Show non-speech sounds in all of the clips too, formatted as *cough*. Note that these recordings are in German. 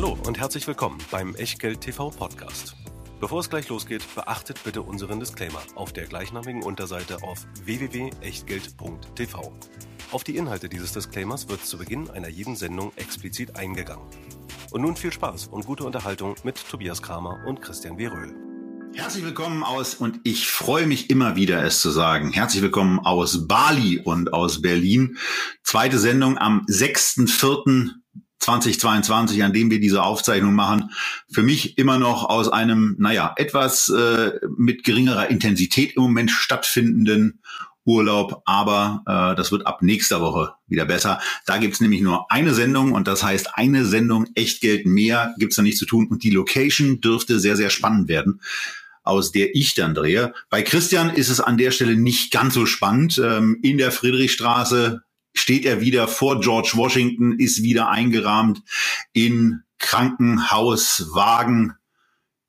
Hallo und herzlich willkommen beim Echtgeld TV Podcast. Bevor es gleich losgeht, beachtet bitte unseren Disclaimer auf der gleichnamigen Unterseite auf www.echtgeld.tv. Auf die Inhalte dieses Disclaimers wird zu Beginn einer jeden Sendung explizit eingegangen. Und nun viel Spaß und gute Unterhaltung mit Tobias Kramer und Christian W. Röhl. Herzlich willkommen aus, und ich freue mich immer wieder, es zu sagen, herzlich willkommen aus Bali und aus Berlin. Zweite Sendung am 6.4. 2022, an dem wir diese Aufzeichnung machen, für mich immer noch aus einem, naja, etwas äh, mit geringerer Intensität im Moment stattfindenden Urlaub, aber äh, das wird ab nächster Woche wieder besser. Da gibt's nämlich nur eine Sendung und das heißt, eine Sendung Echtgeld mehr gibt's da nicht zu tun und die Location dürfte sehr, sehr spannend werden aus der ich dann drehe. Bei Christian ist es an der Stelle nicht ganz so spannend. Ähm, in der Friedrichstraße steht er wieder vor George Washington, ist wieder eingerahmt in Krankenhauswagen,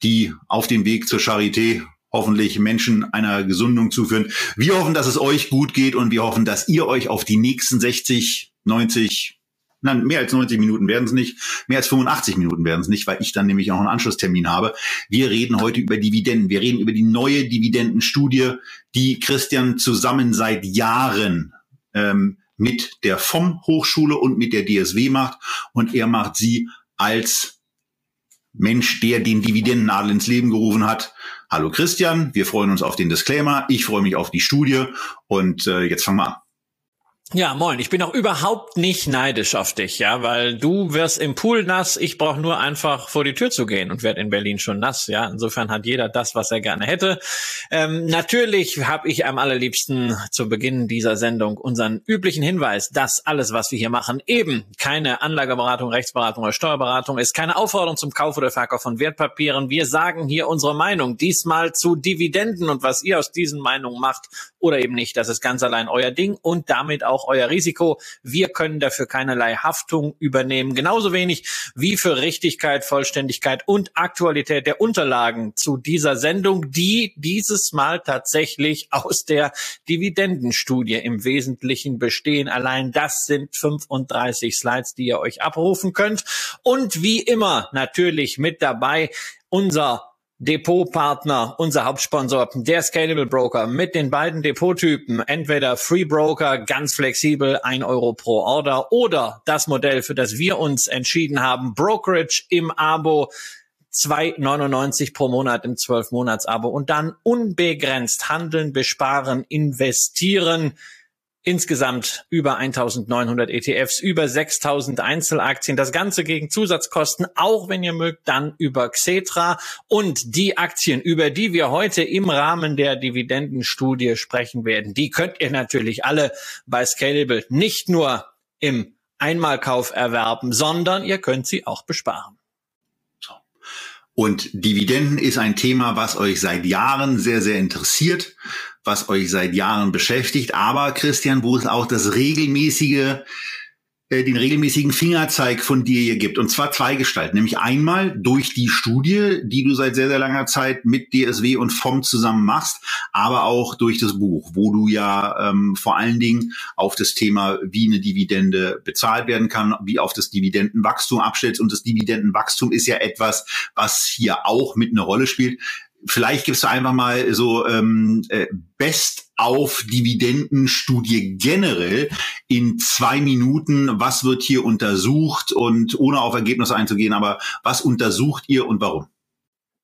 die auf dem Weg zur Charité hoffentlich Menschen einer Gesundung zuführen. Wir hoffen, dass es euch gut geht und wir hoffen, dass ihr euch auf die nächsten 60, 90, nein, mehr als 90 Minuten werden es nicht, mehr als 85 Minuten werden es nicht, weil ich dann nämlich auch einen Anschlusstermin habe. Wir reden heute über Dividenden. Wir reden über die neue Dividendenstudie, die Christian zusammen seit Jahren ähm, mit der vom Hochschule und mit der DSW macht und er macht sie als Mensch, der den Dividendenadel ins Leben gerufen hat. Hallo Christian, wir freuen uns auf den Disclaimer, ich freue mich auf die Studie und äh, jetzt fangen wir an. Ja, moin. Ich bin auch überhaupt nicht neidisch auf dich, ja, weil du wirst im Pool nass. Ich brauche nur einfach vor die Tür zu gehen und werde in Berlin schon nass, ja. Insofern hat jeder das, was er gerne hätte. Ähm, natürlich habe ich am allerliebsten zu Beginn dieser Sendung unseren üblichen Hinweis, dass alles, was wir hier machen, eben keine Anlageberatung, Rechtsberatung oder Steuerberatung ist, keine Aufforderung zum Kauf oder Verkauf von Wertpapieren. Wir sagen hier unsere Meinung, diesmal zu Dividenden und was ihr aus diesen Meinungen macht oder eben nicht. Das ist ganz allein euer Ding und damit auch euer Risiko. Wir können dafür keinerlei Haftung übernehmen. Genauso wenig wie für Richtigkeit, Vollständigkeit und Aktualität der Unterlagen zu dieser Sendung, die dieses Mal tatsächlich aus der Dividendenstudie im Wesentlichen bestehen. Allein das sind 35 Slides, die ihr euch abrufen könnt. Und wie immer natürlich mit dabei unser Depotpartner, unser Hauptsponsor, der Scalable Broker mit den beiden Depottypen, entweder Free Broker, ganz flexibel, ein Euro pro Order oder das Modell, für das wir uns entschieden haben, Brokerage im Abo, 2,99 pro Monat im 12-Monats-Abo und dann unbegrenzt handeln, besparen, investieren. Insgesamt über 1900 ETFs, über 6000 Einzelaktien. Das Ganze gegen Zusatzkosten, auch wenn ihr mögt, dann über Xetra. Und die Aktien, über die wir heute im Rahmen der Dividendenstudie sprechen werden, die könnt ihr natürlich alle bei Scalable nicht nur im Einmalkauf erwerben, sondern ihr könnt sie auch besparen. Und Dividenden ist ein Thema, was euch seit Jahren sehr, sehr interessiert was euch seit Jahren beschäftigt, aber Christian, wo es auch das regelmäßige äh, den regelmäßigen Fingerzeig von dir hier gibt. Und zwar zwei Gestalten. Nämlich einmal durch die Studie, die du seit sehr, sehr langer Zeit mit DSW und FOM zusammen machst, aber auch durch das Buch, wo du ja ähm, vor allen Dingen auf das Thema, wie eine Dividende bezahlt werden kann, wie auf das Dividendenwachstum abstellst. Und das Dividendenwachstum ist ja etwas, was hier auch mit eine Rolle spielt vielleicht gibst du einfach mal so ähm, äh, Best auf Dividendenstudie generell in zwei Minuten. Was wird hier untersucht und ohne auf Ergebnisse einzugehen, aber was untersucht ihr und warum?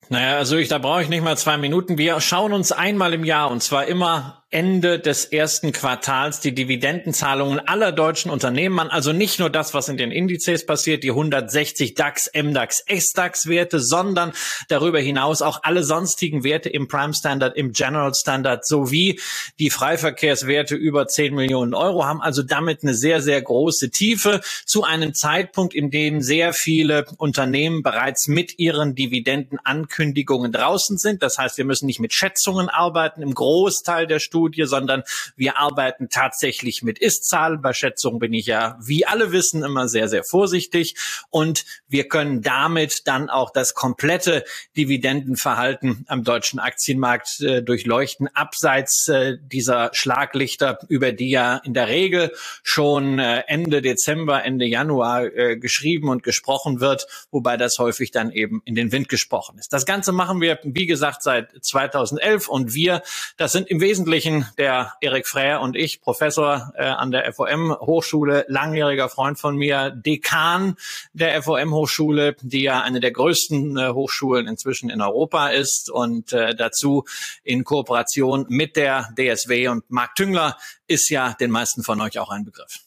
Naja, also ich, da brauche ich nicht mal zwei Minuten. Wir schauen uns einmal im Jahr und zwar immer Ende des ersten Quartals die Dividendenzahlungen aller deutschen Unternehmen an. Also nicht nur das, was in den Indizes passiert, die 160 DAX, MDAX, SDAX Werte, sondern darüber hinaus auch alle sonstigen Werte im Prime Standard, im General Standard sowie die Freiverkehrswerte über 10 Millionen Euro haben. Also damit eine sehr, sehr große Tiefe zu einem Zeitpunkt, in dem sehr viele Unternehmen bereits mit ihren Dividendenankündigungen draußen sind. Das heißt, wir müssen nicht mit Schätzungen arbeiten. Im Großteil der Studien Studie, sondern wir arbeiten tatsächlich mit Ist-Zahlen. Bei Schätzungen bin ich ja, wie alle wissen, immer sehr, sehr vorsichtig. Und wir können damit dann auch das komplette Dividendenverhalten am deutschen Aktienmarkt äh, durchleuchten, abseits äh, dieser Schlaglichter, über die ja in der Regel schon äh, Ende Dezember, Ende Januar äh, geschrieben und gesprochen wird, wobei das häufig dann eben in den Wind gesprochen ist. Das Ganze machen wir, wie gesagt, seit 2011 und wir, das sind im Wesentlichen der Erik Fräher und ich, Professor äh, an der FOM Hochschule, langjähriger Freund von mir, Dekan der FOM Hochschule, die ja eine der größten äh, Hochschulen inzwischen in Europa ist und äh, dazu in Kooperation mit der DSW und Marc Tüngler ist ja den meisten von euch auch ein Begriff.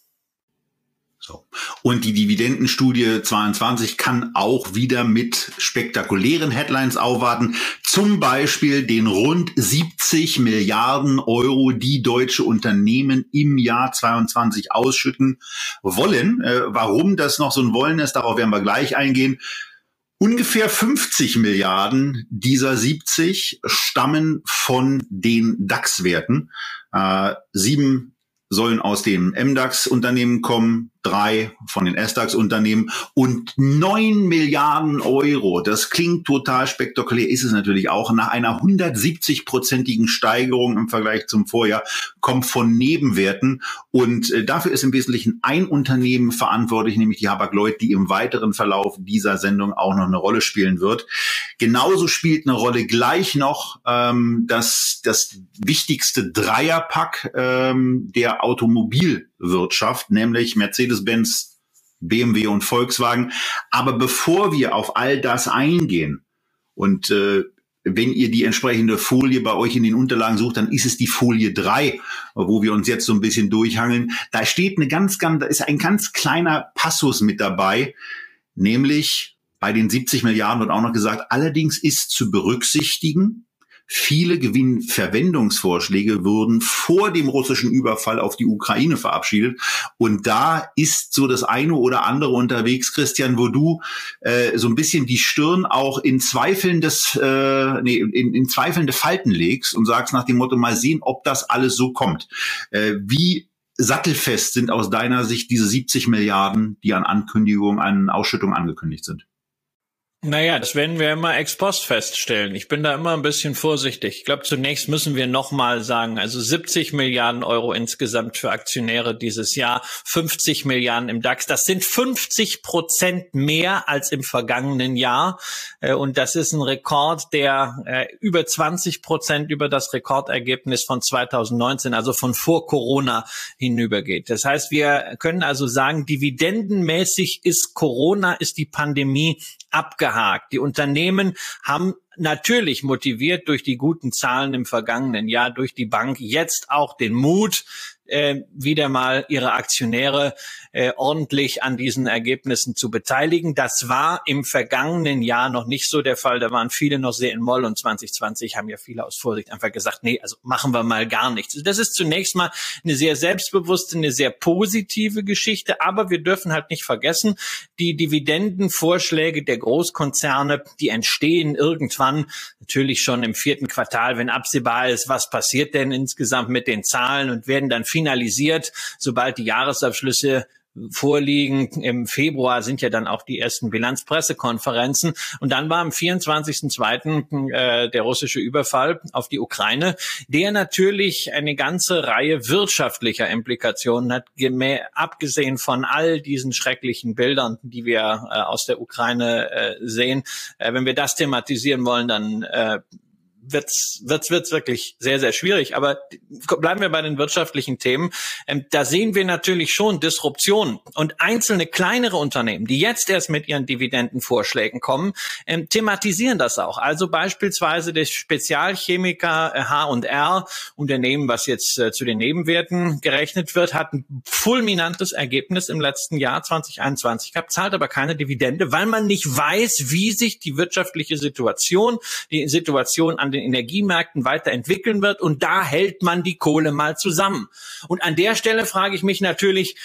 So. Und die Dividendenstudie 22 kann auch wieder mit spektakulären Headlines aufwarten. Zum Beispiel den rund 70 Milliarden Euro, die deutsche Unternehmen im Jahr 22 ausschütten wollen. Äh, warum das noch so ein Wollen ist, darauf werden wir gleich eingehen. Ungefähr 50 Milliarden dieser 70 stammen von den DAX-Werten. Äh, sieben sollen aus dem MDAX-Unternehmen kommen, drei von den SDAX-Unternehmen und neun Milliarden Euro. Das klingt total spektakulär, ist es natürlich auch. Nach einer 170-prozentigen Steigerung im Vergleich zum Vorjahr kommt von Nebenwerten. Und äh, dafür ist im Wesentlichen ein Unternehmen verantwortlich, nämlich die Habak-Lloyd, die im weiteren Verlauf dieser Sendung auch noch eine Rolle spielen wird. Genauso spielt eine Rolle gleich noch ähm, das, das wichtigste Dreierpack ähm, der Automobilwirtschaft, nämlich Mercedes Mercedes-Benz, BMW und Volkswagen. Aber bevor wir auf all das eingehen und äh, wenn ihr die entsprechende Folie bei euch in den Unterlagen sucht, dann ist es die Folie 3, wo wir uns jetzt so ein bisschen durchhangeln. Da steht eine ganz, ganz, da ist ein ganz kleiner Passus mit dabei, nämlich bei den 70 Milliarden wird auch noch gesagt, allerdings ist zu berücksichtigen, Viele Gewinnverwendungsvorschläge wurden vor dem russischen Überfall auf die Ukraine verabschiedet. Und da ist so das eine oder andere unterwegs, Christian, wo du äh, so ein bisschen die Stirn auch in zweifelndes, äh, nee, in, in zweifelnde Falten legst und sagst nach dem Motto, mal sehen, ob das alles so kommt. Äh, wie sattelfest sind aus deiner Sicht diese 70 Milliarden, die an Ankündigung, an Ausschüttung angekündigt sind? Naja, das werden wir immer ex post feststellen. Ich bin da immer ein bisschen vorsichtig. Ich glaube, zunächst müssen wir nochmal sagen, also 70 Milliarden Euro insgesamt für Aktionäre dieses Jahr, 50 Milliarden im DAX. Das sind 50 Prozent mehr als im vergangenen Jahr. Äh, und das ist ein Rekord, der äh, über 20 Prozent über das Rekordergebnis von 2019, also von vor Corona hinübergeht. Das heißt, wir können also sagen, dividendenmäßig ist Corona, ist die Pandemie abgehakt. Die Unternehmen haben natürlich motiviert durch die guten Zahlen im vergangenen Jahr durch die Bank jetzt auch den Mut, äh, wieder mal ihre Aktionäre äh, ordentlich an diesen Ergebnissen zu beteiligen. Das war im vergangenen Jahr noch nicht so der Fall. Da waren viele noch sehr in Moll und 2020 haben ja viele aus Vorsicht einfach gesagt, nee, also machen wir mal gar nichts. Das ist zunächst mal eine sehr selbstbewusste, eine sehr positive Geschichte, aber wir dürfen halt nicht vergessen, die Dividendenvorschläge der Großkonzerne, die entstehen irgendwann natürlich schon im vierten Quartal, wenn absehbar ist, was passiert denn insgesamt mit den Zahlen und werden dann finalisiert, sobald die Jahresabschlüsse vorliegen. Im Februar sind ja dann auch die ersten Bilanzpressekonferenzen. Und dann war am 24.02. Äh, der russische Überfall auf die Ukraine, der natürlich eine ganze Reihe wirtschaftlicher Implikationen hat, abgesehen von all diesen schrecklichen Bildern, die wir äh, aus der Ukraine äh, sehen. Wenn wir das thematisieren wollen, dann wird's, wird's, wird's wirklich sehr, sehr schwierig. Aber bleiben wir bei den wirtschaftlichen Themen. Ähm, da sehen wir natürlich schon Disruptionen und einzelne kleinere Unternehmen, die jetzt erst mit ihren Dividendenvorschlägen kommen, ähm, thematisieren das auch. Also beispielsweise der Spezialchemiker H&R, Unternehmen, was jetzt äh, zu den Nebenwerten gerechnet wird, hat ein fulminantes Ergebnis im letzten Jahr 2021 gehabt, zahlt aber keine Dividende, weil man nicht weiß, wie sich die wirtschaftliche Situation, die Situation an den den Energiemärkten weiterentwickeln wird. Und da hält man die Kohle mal zusammen. Und an der Stelle frage ich mich natürlich,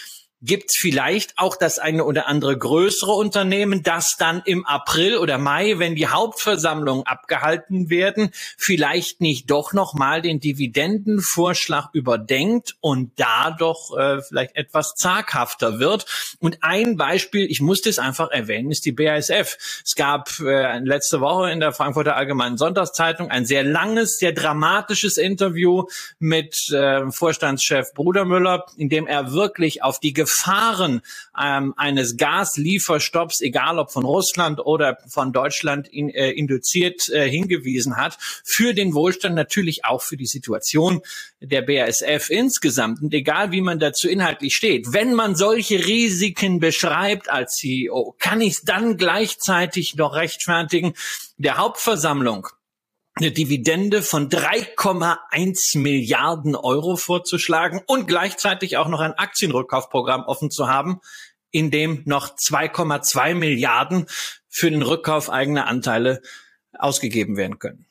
gibt es vielleicht auch das eine oder andere größere Unternehmen, das dann im April oder Mai, wenn die Hauptversammlungen abgehalten werden, vielleicht nicht doch noch mal den Dividendenvorschlag überdenkt und da doch äh, vielleicht etwas zaghafter wird. Und ein Beispiel, ich muss das einfach erwähnen, ist die BASF. Es gab äh, letzte Woche in der Frankfurter Allgemeinen Sonntagszeitung ein sehr langes, sehr dramatisches Interview mit äh, Vorstandschef Brudermüller, in dem er wirklich auf die Gefahren ähm, eines Gaslieferstopps, egal ob von Russland oder von Deutschland in, äh, induziert, äh, hingewiesen hat, für den Wohlstand natürlich auch für die Situation der BASF insgesamt. Und egal wie man dazu inhaltlich steht, wenn man solche Risiken beschreibt als CEO, kann ich es dann gleichzeitig noch rechtfertigen, der Hauptversammlung eine Dividende von 3,1 Milliarden Euro vorzuschlagen und gleichzeitig auch noch ein Aktienrückkaufprogramm offen zu haben, in dem noch 2,2 Milliarden für den Rückkauf eigener Anteile ausgegeben werden können.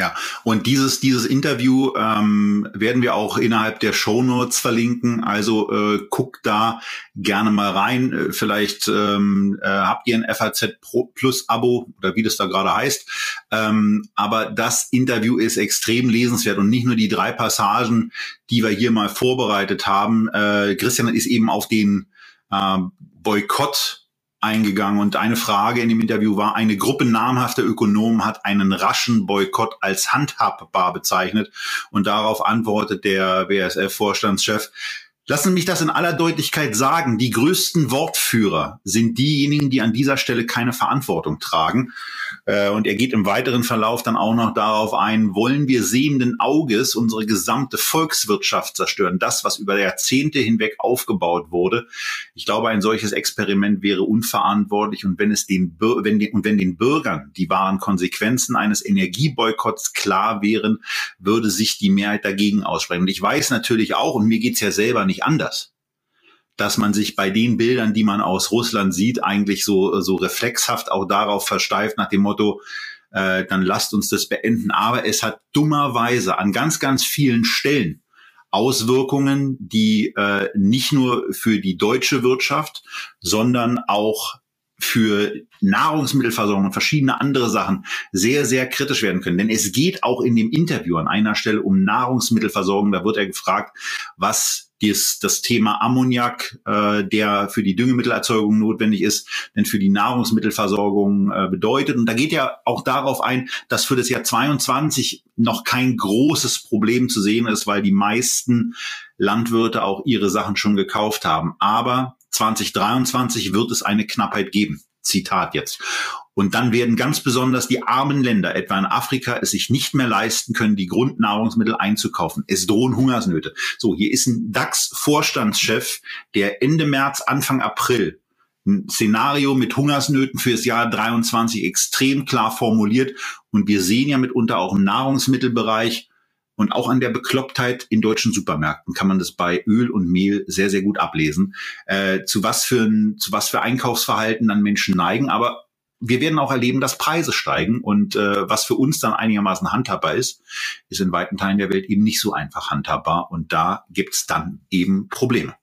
Ja, und dieses, dieses Interview ähm, werden wir auch innerhalb der Show Notes verlinken. Also äh, guckt da gerne mal rein. Äh, vielleicht ähm, äh, habt ihr ein FAZ Pro Plus Abo oder wie das da gerade heißt. Ähm, aber das Interview ist extrem lesenswert und nicht nur die drei Passagen, die wir hier mal vorbereitet haben. Äh, Christian ist eben auf den äh, Boykott eingegangen und eine Frage in dem Interview war, eine Gruppe namhafter Ökonomen hat einen raschen Boykott als handhabbar bezeichnet und darauf antwortet der BSF-Vorstandschef, Lassen mich das in aller Deutlichkeit sagen. Die größten Wortführer sind diejenigen, die an dieser Stelle keine Verantwortung tragen. Äh, und er geht im weiteren Verlauf dann auch noch darauf ein, wollen wir sehenden Auges unsere gesamte Volkswirtschaft zerstören, das, was über Jahrzehnte hinweg aufgebaut wurde. Ich glaube, ein solches Experiment wäre unverantwortlich und wenn es den, wenn den, und wenn den Bürgern die wahren Konsequenzen eines Energieboykotts klar wären, würde sich die Mehrheit dagegen aussprechen. Und ich weiß natürlich auch, und mir geht's ja selber nicht anders dass man sich bei den Bildern, die man aus Russland sieht, eigentlich so, so reflexhaft auch darauf versteift, nach dem Motto, äh, dann lasst uns das beenden. Aber es hat dummerweise an ganz, ganz vielen Stellen Auswirkungen, die äh, nicht nur für die deutsche Wirtschaft, sondern auch für Nahrungsmittelversorgung und verschiedene andere Sachen sehr, sehr kritisch werden können. Denn es geht auch in dem Interview an einer Stelle um Nahrungsmittelversorgung. Da wird er gefragt, was dies, das Thema Ammoniak, äh, der für die Düngemittelerzeugung notwendig ist, denn für die Nahrungsmittelversorgung äh, bedeutet. Und da geht ja auch darauf ein, dass für das Jahr 22 noch kein großes Problem zu sehen ist, weil die meisten Landwirte auch ihre Sachen schon gekauft haben. Aber 2023 wird es eine Knappheit geben. Zitat jetzt. Und dann werden ganz besonders die armen Länder, etwa in Afrika, es sich nicht mehr leisten können, die Grundnahrungsmittel einzukaufen. Es drohen Hungersnöte. So, hier ist ein DAX-Vorstandschef, der Ende März, Anfang April ein Szenario mit Hungersnöten für das Jahr 23 extrem klar formuliert. Und wir sehen ja mitunter auch im Nahrungsmittelbereich und auch an der Beklopptheit in deutschen Supermärkten kann man das bei Öl und Mehl sehr, sehr gut ablesen, äh, zu was für ein, zu was für Einkaufsverhalten dann Menschen neigen. Aber wir werden auch erleben, dass Preise steigen und äh, was für uns dann einigermaßen handhabbar ist, ist in weiten Teilen der Welt eben nicht so einfach handhabbar und da gibt's dann eben Probleme.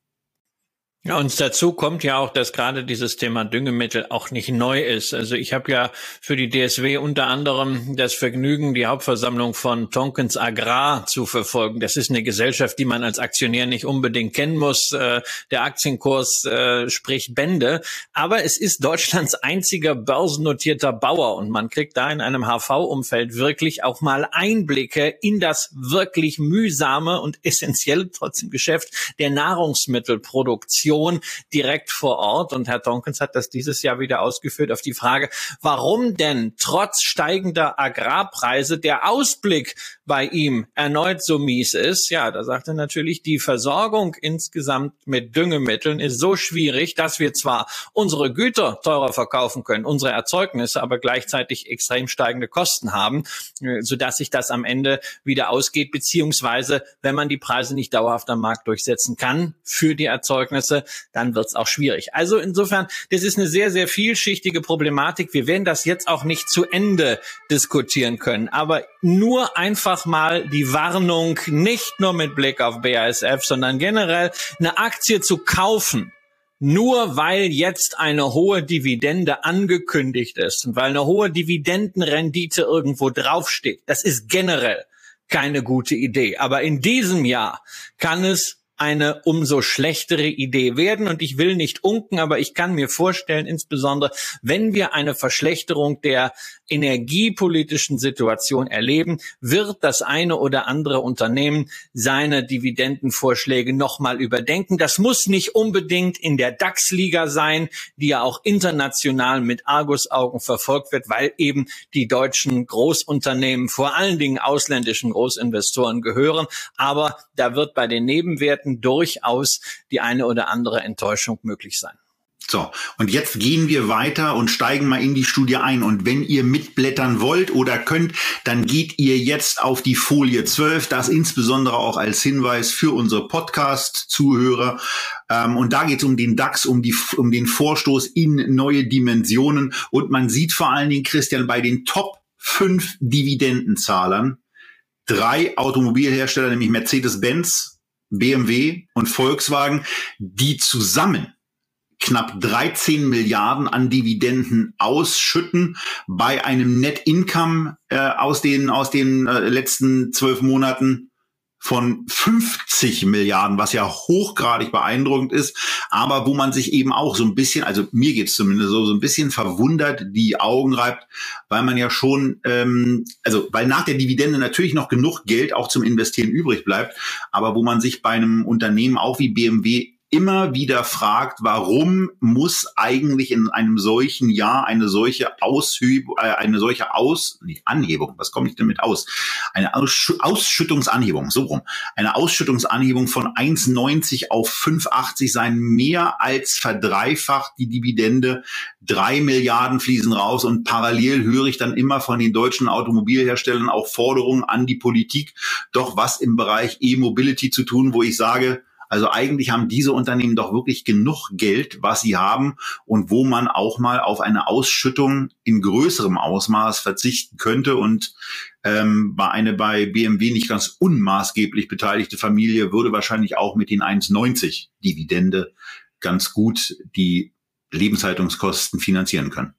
Ja, und dazu kommt ja auch, dass gerade dieses Thema Düngemittel auch nicht neu ist. Also ich habe ja für die DSW unter anderem das Vergnügen, die Hauptversammlung von Tonkens Agrar zu verfolgen. Das ist eine Gesellschaft, die man als Aktionär nicht unbedingt kennen muss. Äh, der Aktienkurs äh, spricht Bände. Aber es ist Deutschlands einziger börsennotierter Bauer und man kriegt da in einem HV-Umfeld wirklich auch mal Einblicke in das wirklich mühsame und essentielle trotzdem Geschäft der Nahrungsmittelproduktion. Region direkt vor Ort. Und Herr Donkens hat das dieses Jahr wieder ausgeführt auf die Frage, warum denn trotz steigender Agrarpreise der Ausblick bei ihm erneut so mies ist. Ja, da sagt er natürlich, die Versorgung insgesamt mit Düngemitteln ist so schwierig, dass wir zwar unsere Güter teurer verkaufen können, unsere Erzeugnisse, aber gleichzeitig extrem steigende Kosten haben, äh, sodass sich das am Ende wieder ausgeht, beziehungsweise wenn man die Preise nicht dauerhaft am Markt durchsetzen kann für die Erzeugnisse, dann wird es auch schwierig. Also insofern, das ist eine sehr, sehr vielschichtige Problematik. Wir werden das jetzt auch nicht zu Ende diskutieren können, aber nur einfach mal die Warnung, nicht nur mit Blick auf BASF, sondern generell eine Aktie zu kaufen nur weil jetzt eine hohe Dividende angekündigt ist und weil eine hohe Dividendenrendite irgendwo draufsteht, das ist generell keine gute Idee. Aber in diesem Jahr kann es eine umso schlechtere Idee werden. Und ich will nicht unken, aber ich kann mir vorstellen, insbesondere wenn wir eine Verschlechterung der energiepolitischen Situation erleben, wird das eine oder andere Unternehmen seine Dividendenvorschläge nochmal überdenken. Das muss nicht unbedingt in der DAX-Liga sein, die ja auch international mit Argusaugen verfolgt wird, weil eben die deutschen Großunternehmen vor allen Dingen ausländischen Großinvestoren gehören. Aber da wird bei den Nebenwerten durchaus die eine oder andere Enttäuschung möglich sein. So, und jetzt gehen wir weiter und steigen mal in die Studie ein. Und wenn ihr mitblättern wollt oder könnt, dann geht ihr jetzt auf die Folie 12. Das insbesondere auch als Hinweis für unsere Podcast-Zuhörer. Ähm, und da geht es um den DAX, um, die, um den Vorstoß in neue Dimensionen. Und man sieht vor allen Dingen, Christian, bei den Top 5 Dividendenzahlern drei Automobilhersteller, nämlich Mercedes-Benz, BMW und Volkswagen, die zusammen knapp 13 Milliarden an Dividenden ausschütten bei einem Net Income äh, aus den aus den äh, letzten zwölf Monaten von 50 Milliarden, was ja hochgradig beeindruckend ist, aber wo man sich eben auch so ein bisschen, also mir geht's zumindest so, so ein bisschen verwundert die Augen reibt, weil man ja schon, ähm, also weil nach der Dividende natürlich noch genug Geld auch zum Investieren übrig bleibt, aber wo man sich bei einem Unternehmen auch wie BMW immer wieder fragt, warum muss eigentlich in einem solchen Jahr eine solche Aushübung, äh, eine solche Aus, die Anhebung, was komme ich denn mit aus? Eine Aussch Ausschüttungsanhebung, so rum. Eine Ausschüttungsanhebung von 1,90 auf 5,80 sein, mehr als verdreifacht die Dividende. Drei Milliarden fließen raus und parallel höre ich dann immer von den deutschen Automobilherstellern auch Forderungen an die Politik, doch was im Bereich E-Mobility zu tun, wo ich sage, also eigentlich haben diese Unternehmen doch wirklich genug Geld, was sie haben und wo man auch mal auf eine Ausschüttung in größerem Ausmaß verzichten könnte. Und ähm, bei eine bei BMW nicht ganz unmaßgeblich beteiligte Familie würde wahrscheinlich auch mit den 1,90 Dividende ganz gut die Lebenshaltungskosten finanzieren können.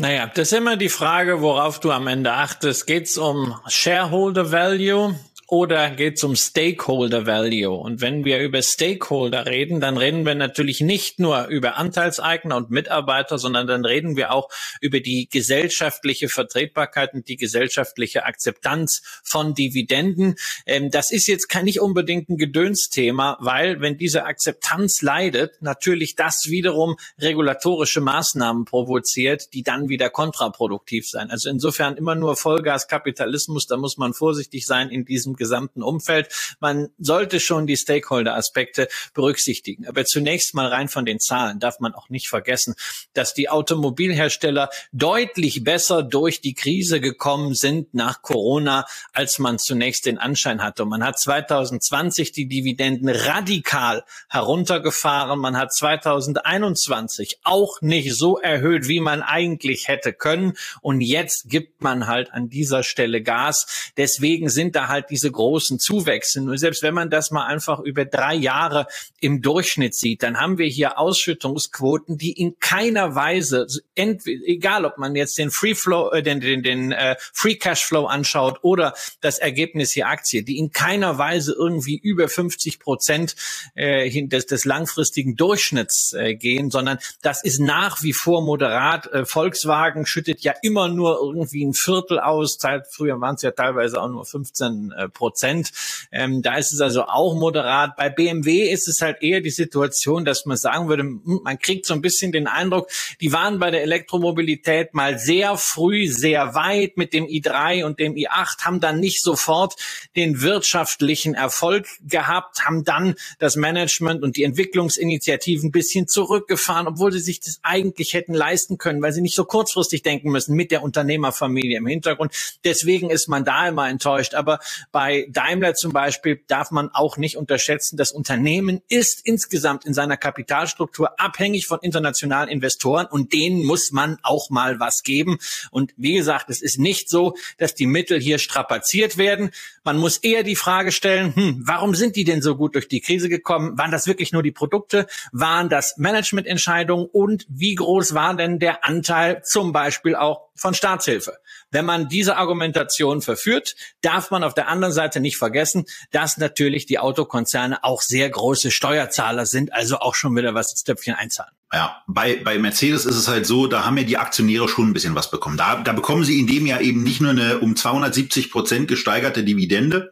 Naja, das ist immer die Frage, worauf du am Ende achtest. Geht es um Shareholder Value oder geht es um Stakeholder Value? Und wenn wir über Stakeholder reden, dann reden wir natürlich nicht nur über Anteilseigner und Mitarbeiter, sondern dann reden wir auch über die gesellschaftliche Vertretbarkeit und die gesellschaftliche Akzeptanz von Dividenden. Ähm, das ist jetzt kein, nicht unbedingt ein Gedönsthema, weil wenn diese Akzeptanz leidet, natürlich das wiederum regulatorische Maßnahmen provoziert, die dann wieder kontraproduktiv sein. Also insofern immer nur Vollgaskapitalismus, da muss man vorsichtig sein in diesem gesamten Umfeld. Man sollte schon die Stakeholder-Aspekte berücksichtigen. Aber zunächst mal rein von den Zahlen darf man auch nicht vergessen, dass die Automobilhersteller deutlich besser durch die Krise gekommen sind nach Corona, als man zunächst den Anschein hatte. Und man hat 2020 die Dividenden radikal heruntergefahren. Man hat 2021 auch nicht so erhöht, wie man eigentlich hätte können. Und jetzt gibt man halt an dieser Stelle Gas. Deswegen sind da halt diese großen Zuwächse. Nur selbst wenn man das mal einfach über drei Jahre im Durchschnitt sieht, dann haben wir hier Ausschüttungsquoten, die in keiner Weise, egal ob man jetzt den Free Flow, äh, den, den, den äh, Free Cash Flow anschaut oder das Ergebnis hier Aktie, die in keiner Weise irgendwie über 50 Prozent äh, des, des langfristigen Durchschnitts äh, gehen, sondern das ist nach wie vor moderat. Äh, Volkswagen schüttet ja immer nur irgendwie ein Viertel aus. Früher waren es ja teilweise auch nur 15 äh, Prozent. Ähm, da ist es also auch moderat. Bei BMW ist es halt eher die Situation, dass man sagen würde, hm, man kriegt so ein bisschen den Eindruck, die waren bei der Elektromobilität mal sehr früh, sehr weit mit dem i3 und dem i8, haben dann nicht sofort den wirtschaftlichen Erfolg gehabt, haben dann das Management und die Entwicklungsinitiativen ein bisschen zurückgefahren, obwohl sie sich das eigentlich hätten leisten können, weil sie nicht so kurzfristig denken müssen mit der Unternehmerfamilie im Hintergrund. Deswegen ist man da immer enttäuscht. Aber bei Bei Daimler zum Beispiel darf man auch nicht unterschätzen, das Unternehmen ist insgesamt in seiner Kapitalstruktur abhängig von internationalen Investoren und denen muss man auch mal was geben. Und wie gesagt, es ist nicht so, dass die Mittel hier strapaziert werden. Man muss eher die Frage stellen, hm, warum sind die denn so gut durch die Krise gekommen? Waren das wirklich nur die Produkte? Waren das Managemententscheidungen? Und wie groß war denn der Anteil zum Beispiel auch von Staatshilfe? Wenn man diese Argumentation verführt, darf man auf der anderen Seite nicht vergessen, dass natürlich die Autokonzerne auch sehr große Steuerzahler sind, also auch schon wieder was ins Töpfchen einzahlen. Ja, bei, bei Mercedes ist es halt so, da haben ja die Aktionäre schon ein bisschen was bekommen. Da, da bekommen sie in dem Jahr eben nicht nur eine um 270 Prozent gesteigerte Dividende,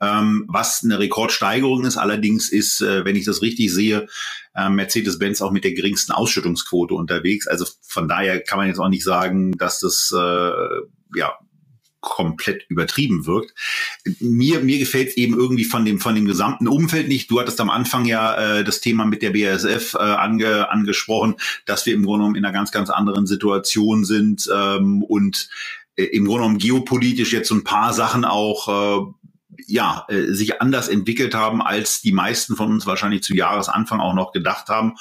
ähm, was eine Rekordsteigerung ist. Allerdings ist, äh, wenn ich das richtig sehe, äh, Mercedes-Benz auch mit der geringsten Ausschüttungsquote unterwegs. Also von daher kann man jetzt auch nicht sagen, dass das äh, ja komplett übertrieben wirkt. Mir, mir gefällt eben irgendwie von dem, von dem gesamten Umfeld nicht. Du hattest am Anfang ja äh, das Thema mit der BASF äh, ange, angesprochen, dass wir im Grunde genommen in einer ganz, ganz anderen Situation sind ähm, und äh, im Grunde genommen geopolitisch jetzt so ein paar Sachen auch äh, ja, äh, sich anders entwickelt haben, als die meisten von uns wahrscheinlich zu Jahresanfang auch noch gedacht haben.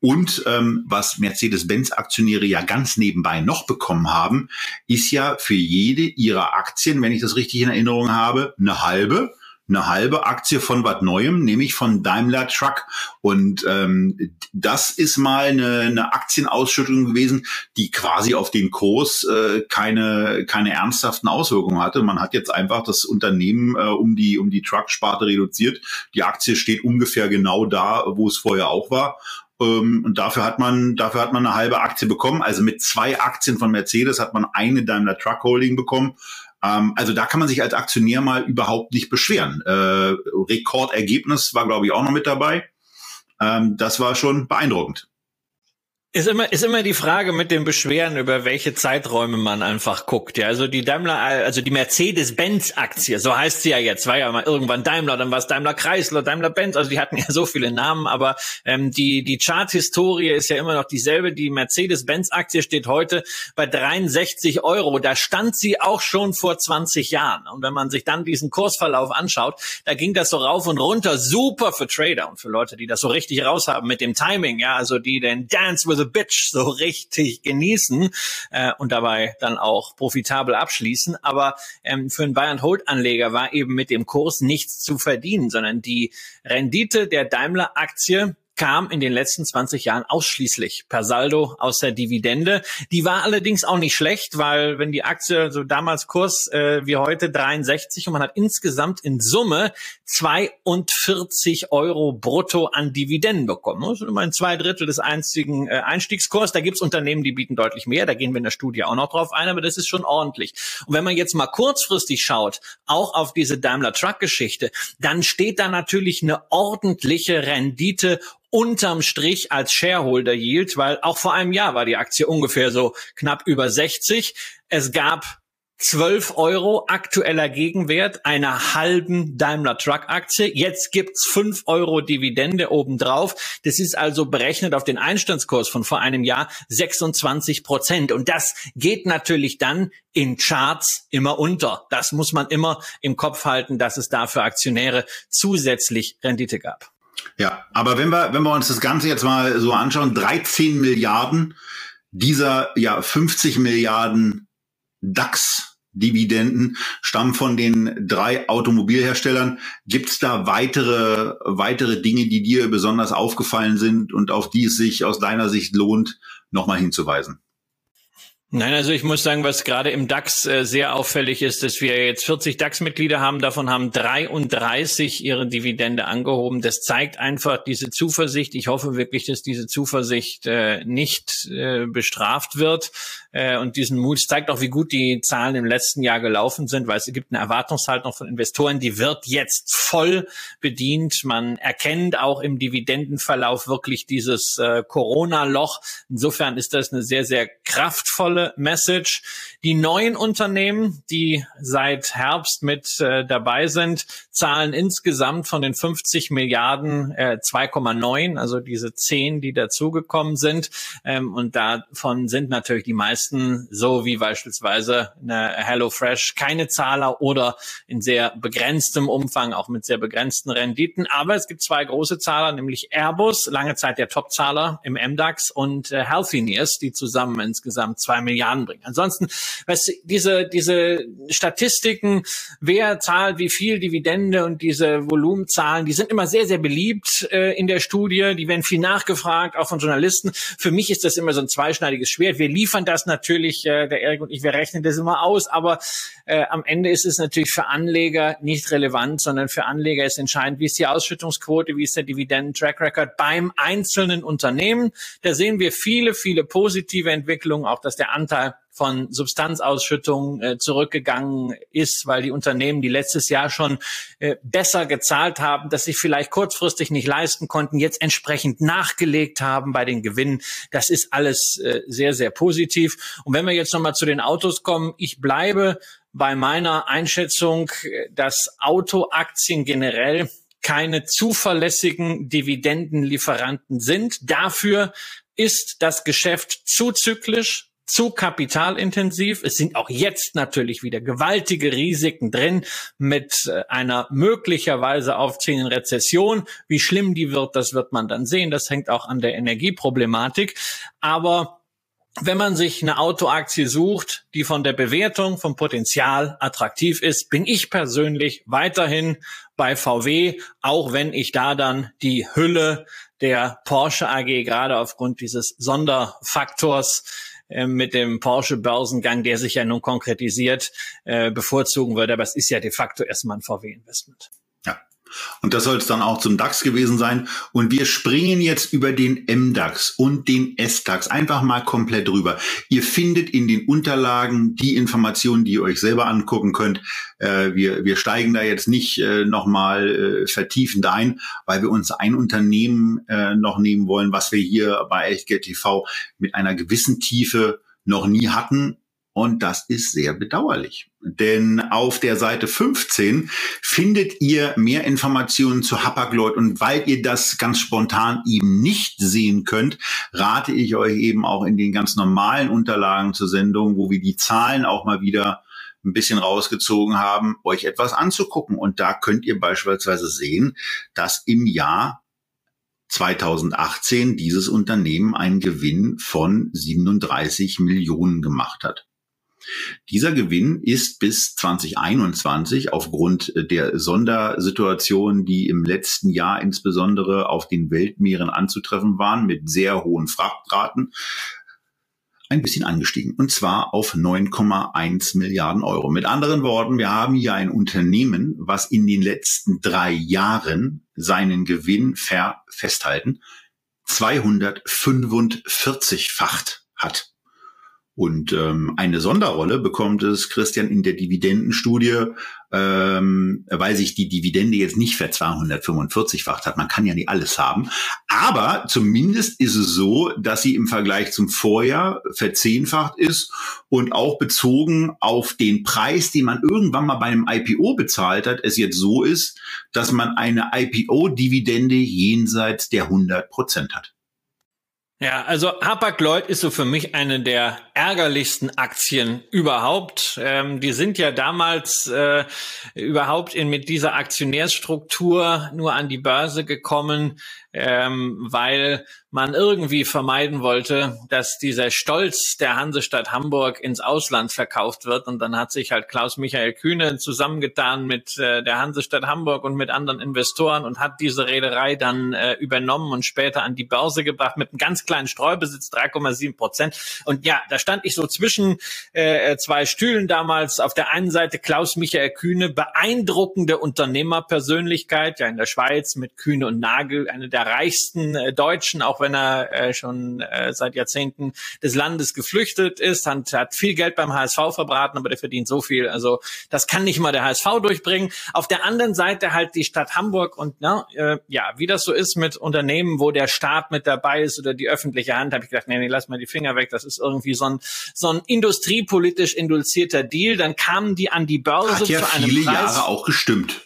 Und ähm, was Mercedes-Benz-Aktionäre ja ganz nebenbei noch bekommen haben, ist ja für jede ihrer Aktien, wenn ich das richtig in Erinnerung habe, eine halbe eine halbe Aktie von was Neuem, nämlich von Daimler Truck. Und ähm, das ist mal eine, eine Aktienausschüttung gewesen, die quasi auf den Kurs äh, keine, keine ernsthaften Auswirkungen hatte. Man hat jetzt einfach das Unternehmen äh, um die, um die Truck-Sparte reduziert. Die Aktie steht ungefähr genau da, wo es vorher auch war. Ähm, und dafür hat man, dafür hat man eine halbe Aktie bekommen. Also mit zwei Aktien von Mercedes hat man eine Daimler Truck Holding bekommen. Ähm, also da kann man sich als Aktionär mal überhaupt nicht beschweren. Äh, Rekordergebnis war, glaube ich, auch noch mit dabei. Ähm, das war schon beeindruckend. Ist immer, ist immer die Frage mit dem Beschweren, über welche Zeiträume man einfach guckt. Ja, also die Daimler, also die Mercedes-Benz-Aktie, so heißt sie ja jetzt, war ja mal irgendwann Daimler, dann war es Daimler Chrysler, Daimler Benz, also die hatten *laughs* ja so viele Namen, aber ähm, die, die Chart-Historie ist ja immer noch dieselbe. Die Mercedes-Benz-Aktie steht heute bei 63 Euro. Da stand sie auch schon vor 20 Jahren. Und wenn man sich dann diesen Kursverlauf anschaut, da ging das so rauf und runter. Super für Trader und für Leute, die das so richtig raushaben mit dem Timing, ja, also die den Dance with the Bitch so richtig genießen äh, und dabei dann auch profitabel abschließen. Aber ähm, für einen Buy-and-Hold-Anleger war eben mit dem Kurs nichts zu verdienen, sondern die Rendite der Daimler-Aktie kam in den letzten 20 Jahren ausschließlich per Saldo aus der Dividende. Die war allerdings auch nicht schlecht, weil wenn die Aktie so damals Kurs äh, wie heute 63 und man hat insgesamt in Summe 42 Euro brutto an Dividenden bekommen. Das sind immerhin zwei Drittel des einzigen äh, Einstiegskurs. Da gibt's Unternehmen, die bieten deutlich mehr. Da gehen wir in der Studie auch noch drauf ein, aber das ist schon ordentlich. Und wenn man jetzt mal kurzfristig schaut, auch auf diese Daimler Truck Geschichte, dann steht da natürlich eine ordentliche Rendite unterm Strich als Shareholder Yield, weil auch vor einem Jahr war die Aktie ungefähr so knapp über 60. Es gab 12 Euro aktueller Gegenwert einer halben Daimler Truck Aktie. Jetzt gibt's 5 Euro Dividende obendrauf. Das ist also berechnet auf den Einstandskurs von vor einem Jahr 26 Prozent. Und das geht natürlich dann in Charts immer unter. Das muss man immer im Kopf halten, dass es da für Aktionäre zusätzlich Rendite gab. Ja, aber wenn wir, wenn wir uns das Ganze jetzt mal so anschauen, 13 Milliarden dieser ja 50 Milliarden DAX-Dividenden stammen von den drei Automobilherstellern. Gibt es da weitere, weitere Dinge, die dir besonders aufgefallen sind und auf die es sich aus deiner Sicht lohnt, nochmal hinzuweisen? Nein, also ich muss sagen, was gerade im DAX äh, sehr auffällig ist, dass wir jetzt 40 DAX-Mitglieder haben, davon haben 33 ihre Dividende angehoben. Das zeigt einfach diese Zuversicht. Ich hoffe wirklich, dass diese Zuversicht äh, nicht äh, bestraft wird äh, und diesen Mut zeigt auch, wie gut die Zahlen im letzten Jahr gelaufen sind, weil es gibt eine Erwartungshaltung von Investoren, die wird jetzt voll bedient. Man erkennt auch im Dividendenverlauf wirklich dieses äh, Corona-Loch. Insofern ist das eine sehr, sehr kraftvolle Message. Die neuen Unternehmen, die seit Herbst mit äh, dabei sind, zahlen insgesamt von den 50 Milliarden äh, 2,9, also diese 10, die dazugekommen sind. Ähm, und davon sind natürlich die meisten, so wie beispielsweise eine HelloFresh, keine Zahler oder in sehr begrenztem Umfang, auch mit sehr begrenzten Renditen. Aber es gibt zwei große Zahler, nämlich Airbus, lange Zeit der Topzahler im MDAX und äh, Healthineers, die zusammen insgesamt zwei Milliarden bringen. Ansonsten, du, diese, diese Statistiken, wer zahlt wie viel Dividende und diese Volumenzahlen, die sind immer sehr, sehr beliebt äh, in der Studie. Die werden viel nachgefragt, auch von Journalisten. Für mich ist das immer so ein zweischneidiges Schwert. Wir liefern das natürlich, äh, der Erik und ich, wir rechnen das immer aus, aber äh, am Ende ist es natürlich für Anleger nicht relevant, sondern für Anleger ist entscheidend, wie ist die Ausschüttungsquote, wie ist der Dividenden-Track Record beim einzelnen Unternehmen. Da sehen wir viele, viele positive Entwicklungen, auch dass der Anteil von Substanzausschüttungen äh, zurückgegangen ist, weil die Unternehmen, die letztes Jahr schon äh, besser gezahlt haben, dass sie vielleicht kurzfristig nicht leisten konnten, jetzt entsprechend nachgelegt haben bei den Gewinnen. Das ist alles äh, sehr, sehr positiv. Und wenn wir jetzt nochmal zu den Autos kommen, ich bleibe bei meiner Einschätzung, äh, dass Autoaktien generell keine zuverlässigen Dividendenlieferanten sind. Dafür ist das Geschäft zu zyklisch, zu kapitalintensiv. Es sind auch jetzt natürlich wieder gewaltige Risiken drin mit äh, einer möglicherweise aufziehenden Rezession. Wie schlimm die wird, das wird man dann sehen. Das hängt auch an der Energieproblematik. Aber wenn man sich eine Autoaktie sucht, die von der Bewertung, vom Potenzial attraktiv ist, bin ich persönlich weiterhin bei VW, auch wenn ich da dann die Hülle der Porsche AG gerade aufgrund dieses Sonderfaktors äh, mit dem Porsche-Börsengang, der sich ja nun konkretisiert, äh, bevorzugen würde. Aber es ist ja de facto erstmal ein VW-Investment. Und das soll es dann auch zum DAX gewesen sein. Und wir springen jetzt über den MDAX und den SDAX einfach mal komplett rüber. Ihr findet in den Unterlagen die Informationen, die ihr euch selber angucken könnt. Äh, wir, wir steigen da jetzt nicht äh, nochmal äh, vertiefend ein, weil wir uns ein Unternehmen äh, noch nehmen wollen, was wir hier bei Echtgeld TV mit einer gewissen Tiefe noch nie hatten und das ist sehr bedauerlich. Denn auf der Seite 15 findet ihr mehr Informationen zu Hapag-Lloyd. Und weil ihr das ganz spontan eben nicht sehen könnt, rate ich euch eben auch in den ganz normalen Unterlagen zur Sendung, wo wir die Zahlen auch mal wieder ein bisschen rausgezogen haben, euch etwas anzugucken. Und da könnt ihr beispielsweise sehen, dass im Jahr 2018 dieses Unternehmen einen Gewinn von 37 Millionen gemacht hat. Dieser Gewinn ist bis 2021 aufgrund der Sondersituation, die im letzten Jahr insbesondere auf den Weltmeeren anzutreffen waren, mit sehr hohen Frachtraten, ein bisschen angestiegen. Und zwar auf 9,1 Milliarden Euro. Mit anderen Worten, wir haben hier ein Unternehmen, was in den letzten drei Jahren seinen Gewinn ver festhalten 245-facht hat. Und ähm, eine Sonderrolle bekommt es Christian in der Dividendenstudie, ähm, weil sich die Dividende jetzt nicht ver 245-facht hat. Man kann ja nicht alles haben. Aber zumindest ist es so, dass sie im Vergleich zum Vorjahr verzehnfacht ist und auch bezogen auf den Preis, den man irgendwann mal bei einem IPO bezahlt hat, es jetzt so ist, dass man eine IPO-Dividende jenseits der 100 Prozent hat. Ja, also Hapag-Lloyd ist so für mich eine der ärgerlichsten Aktien überhaupt. Ähm, die sind ja damals äh, überhaupt in, mit dieser Aktionärsstruktur nur an die Börse gekommen, ähm, weil man irgendwie vermeiden wollte, dass dieser Stolz der Hansestadt Hamburg ins Ausland verkauft wird. Und dann hat sich halt Klaus Michael Kühne zusammengetan mit äh, der Hansestadt Hamburg und mit anderen Investoren und hat diese Reederei dann äh, übernommen und später an die Börse gebracht mit einem ganz kleinen Streubesitz, 3,7 Prozent. Und ja, da stand ich so zwischen äh, zwei Stühlen damals. Auf der einen Seite Klaus Michael Kühne, beeindruckende Unternehmerpersönlichkeit, ja in der Schweiz mit Kühne und Nagel, eine der der reichsten äh, Deutschen, auch wenn er äh, schon äh, seit Jahrzehnten des Landes geflüchtet ist, hat, hat viel Geld beim HSV verbraten, aber der verdient so viel. Also das kann nicht mal der HSV durchbringen. Auf der anderen Seite halt die Stadt Hamburg und na, äh, ja, wie das so ist mit Unternehmen, wo der Staat mit dabei ist oder die öffentliche Hand, habe ich gedacht, nee, nee, lass mal die Finger weg. Das ist irgendwie so ein so ein industriepolitisch induzierter Deal. Dann kamen die an die Börse Hat ja zu einem viele Preis. Jahre auch gestimmt.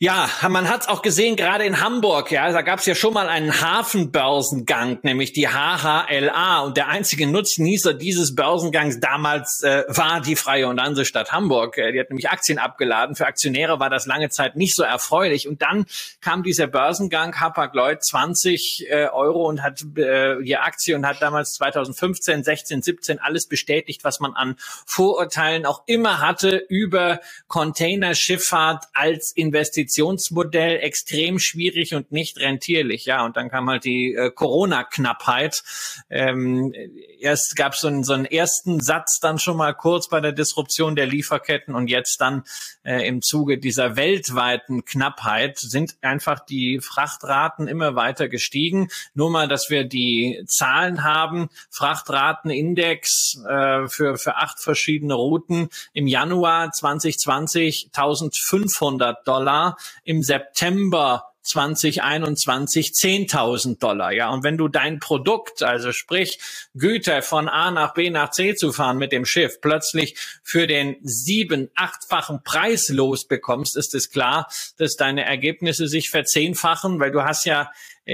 Ja, man hat es auch gesehen, gerade in Hamburg. Ja, da gab es ja schon mal einen Hafenbörsengang, nämlich die HHLA. Und der einzige Nutznießer dieses Börsengangs damals äh, war die Freie und Hansestadt Hamburg. Äh, die hat nämlich Aktien abgeladen. Für Aktionäre war das lange Zeit nicht so erfreulich. Und dann kam dieser Börsengang, Hapag-Lloyd, 20 äh, Euro und hat äh, die Aktie und hat damals 2015, 16, 17 alles bestätigt, was man an Vorurteilen auch immer hatte über Containerschifffahrt als Investition. Investitionsmodell extrem schwierig und nicht rentierlich. Ja, und dann kam halt die äh, Corona-Knappheit. Ähm, erst gab so, einen, so einen ersten Satz dann schon mal kurz bei der Disruption der Lieferketten und jetzt dann äh, im Zuge dieser weltweiten Knappheit sind einfach die Frachtraten immer weiter gestiegen. Nur mal, dass wir die Zahlen haben. Frachtratenindex äh, für, für acht verschiedene Routen im Januar 2020 1500 Dollar im September 2021 10.000 Dollar. Ja, und wenn du dein Produkt, also sprich Güter von A nach B nach C zu fahren mit dem Schiff, plötzlich für den sieben, achtfachen Preis losbekommst, ist es klar, dass deine Ergebnisse sich verzehnfachen, weil du hast ja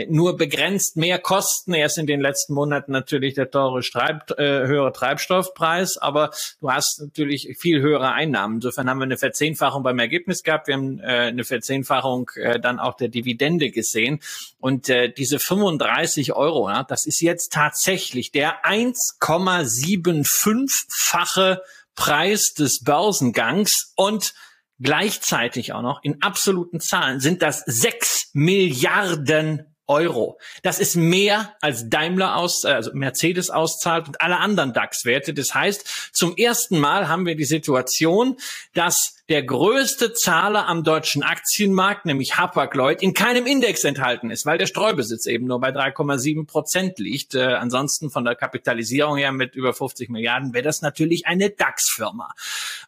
nur begrenzt mehr Kosten. Erst in den letzten Monaten natürlich der teure Treib, äh, höhere Treibstoffpreis, aber du hast natürlich viel höhere Einnahmen. Insofern haben wir eine Verzehnfachung beim Ergebnis gehabt. Wir haben äh, eine Verzehnfachung äh, dann auch der Dividende gesehen. Und äh, diese 35 Euro, ja, das ist jetzt tatsächlich der 1,75-fache Preis des Börsengangs und gleichzeitig auch noch in absoluten Zahlen sind das 6 Milliarden Euro. Das ist mehr als Daimler aus, also Mercedes auszahlt und alle anderen DAX-Werte. Das heißt, zum ersten Mal haben wir die Situation, dass der größte Zahler am deutschen Aktienmarkt, nämlich Hapag-Lloyd, in keinem Index enthalten ist, weil der Streubesitz eben nur bei 3,7 Prozent liegt. Äh, ansonsten von der Kapitalisierung her mit über 50 Milliarden wäre das natürlich eine DAX-Firma.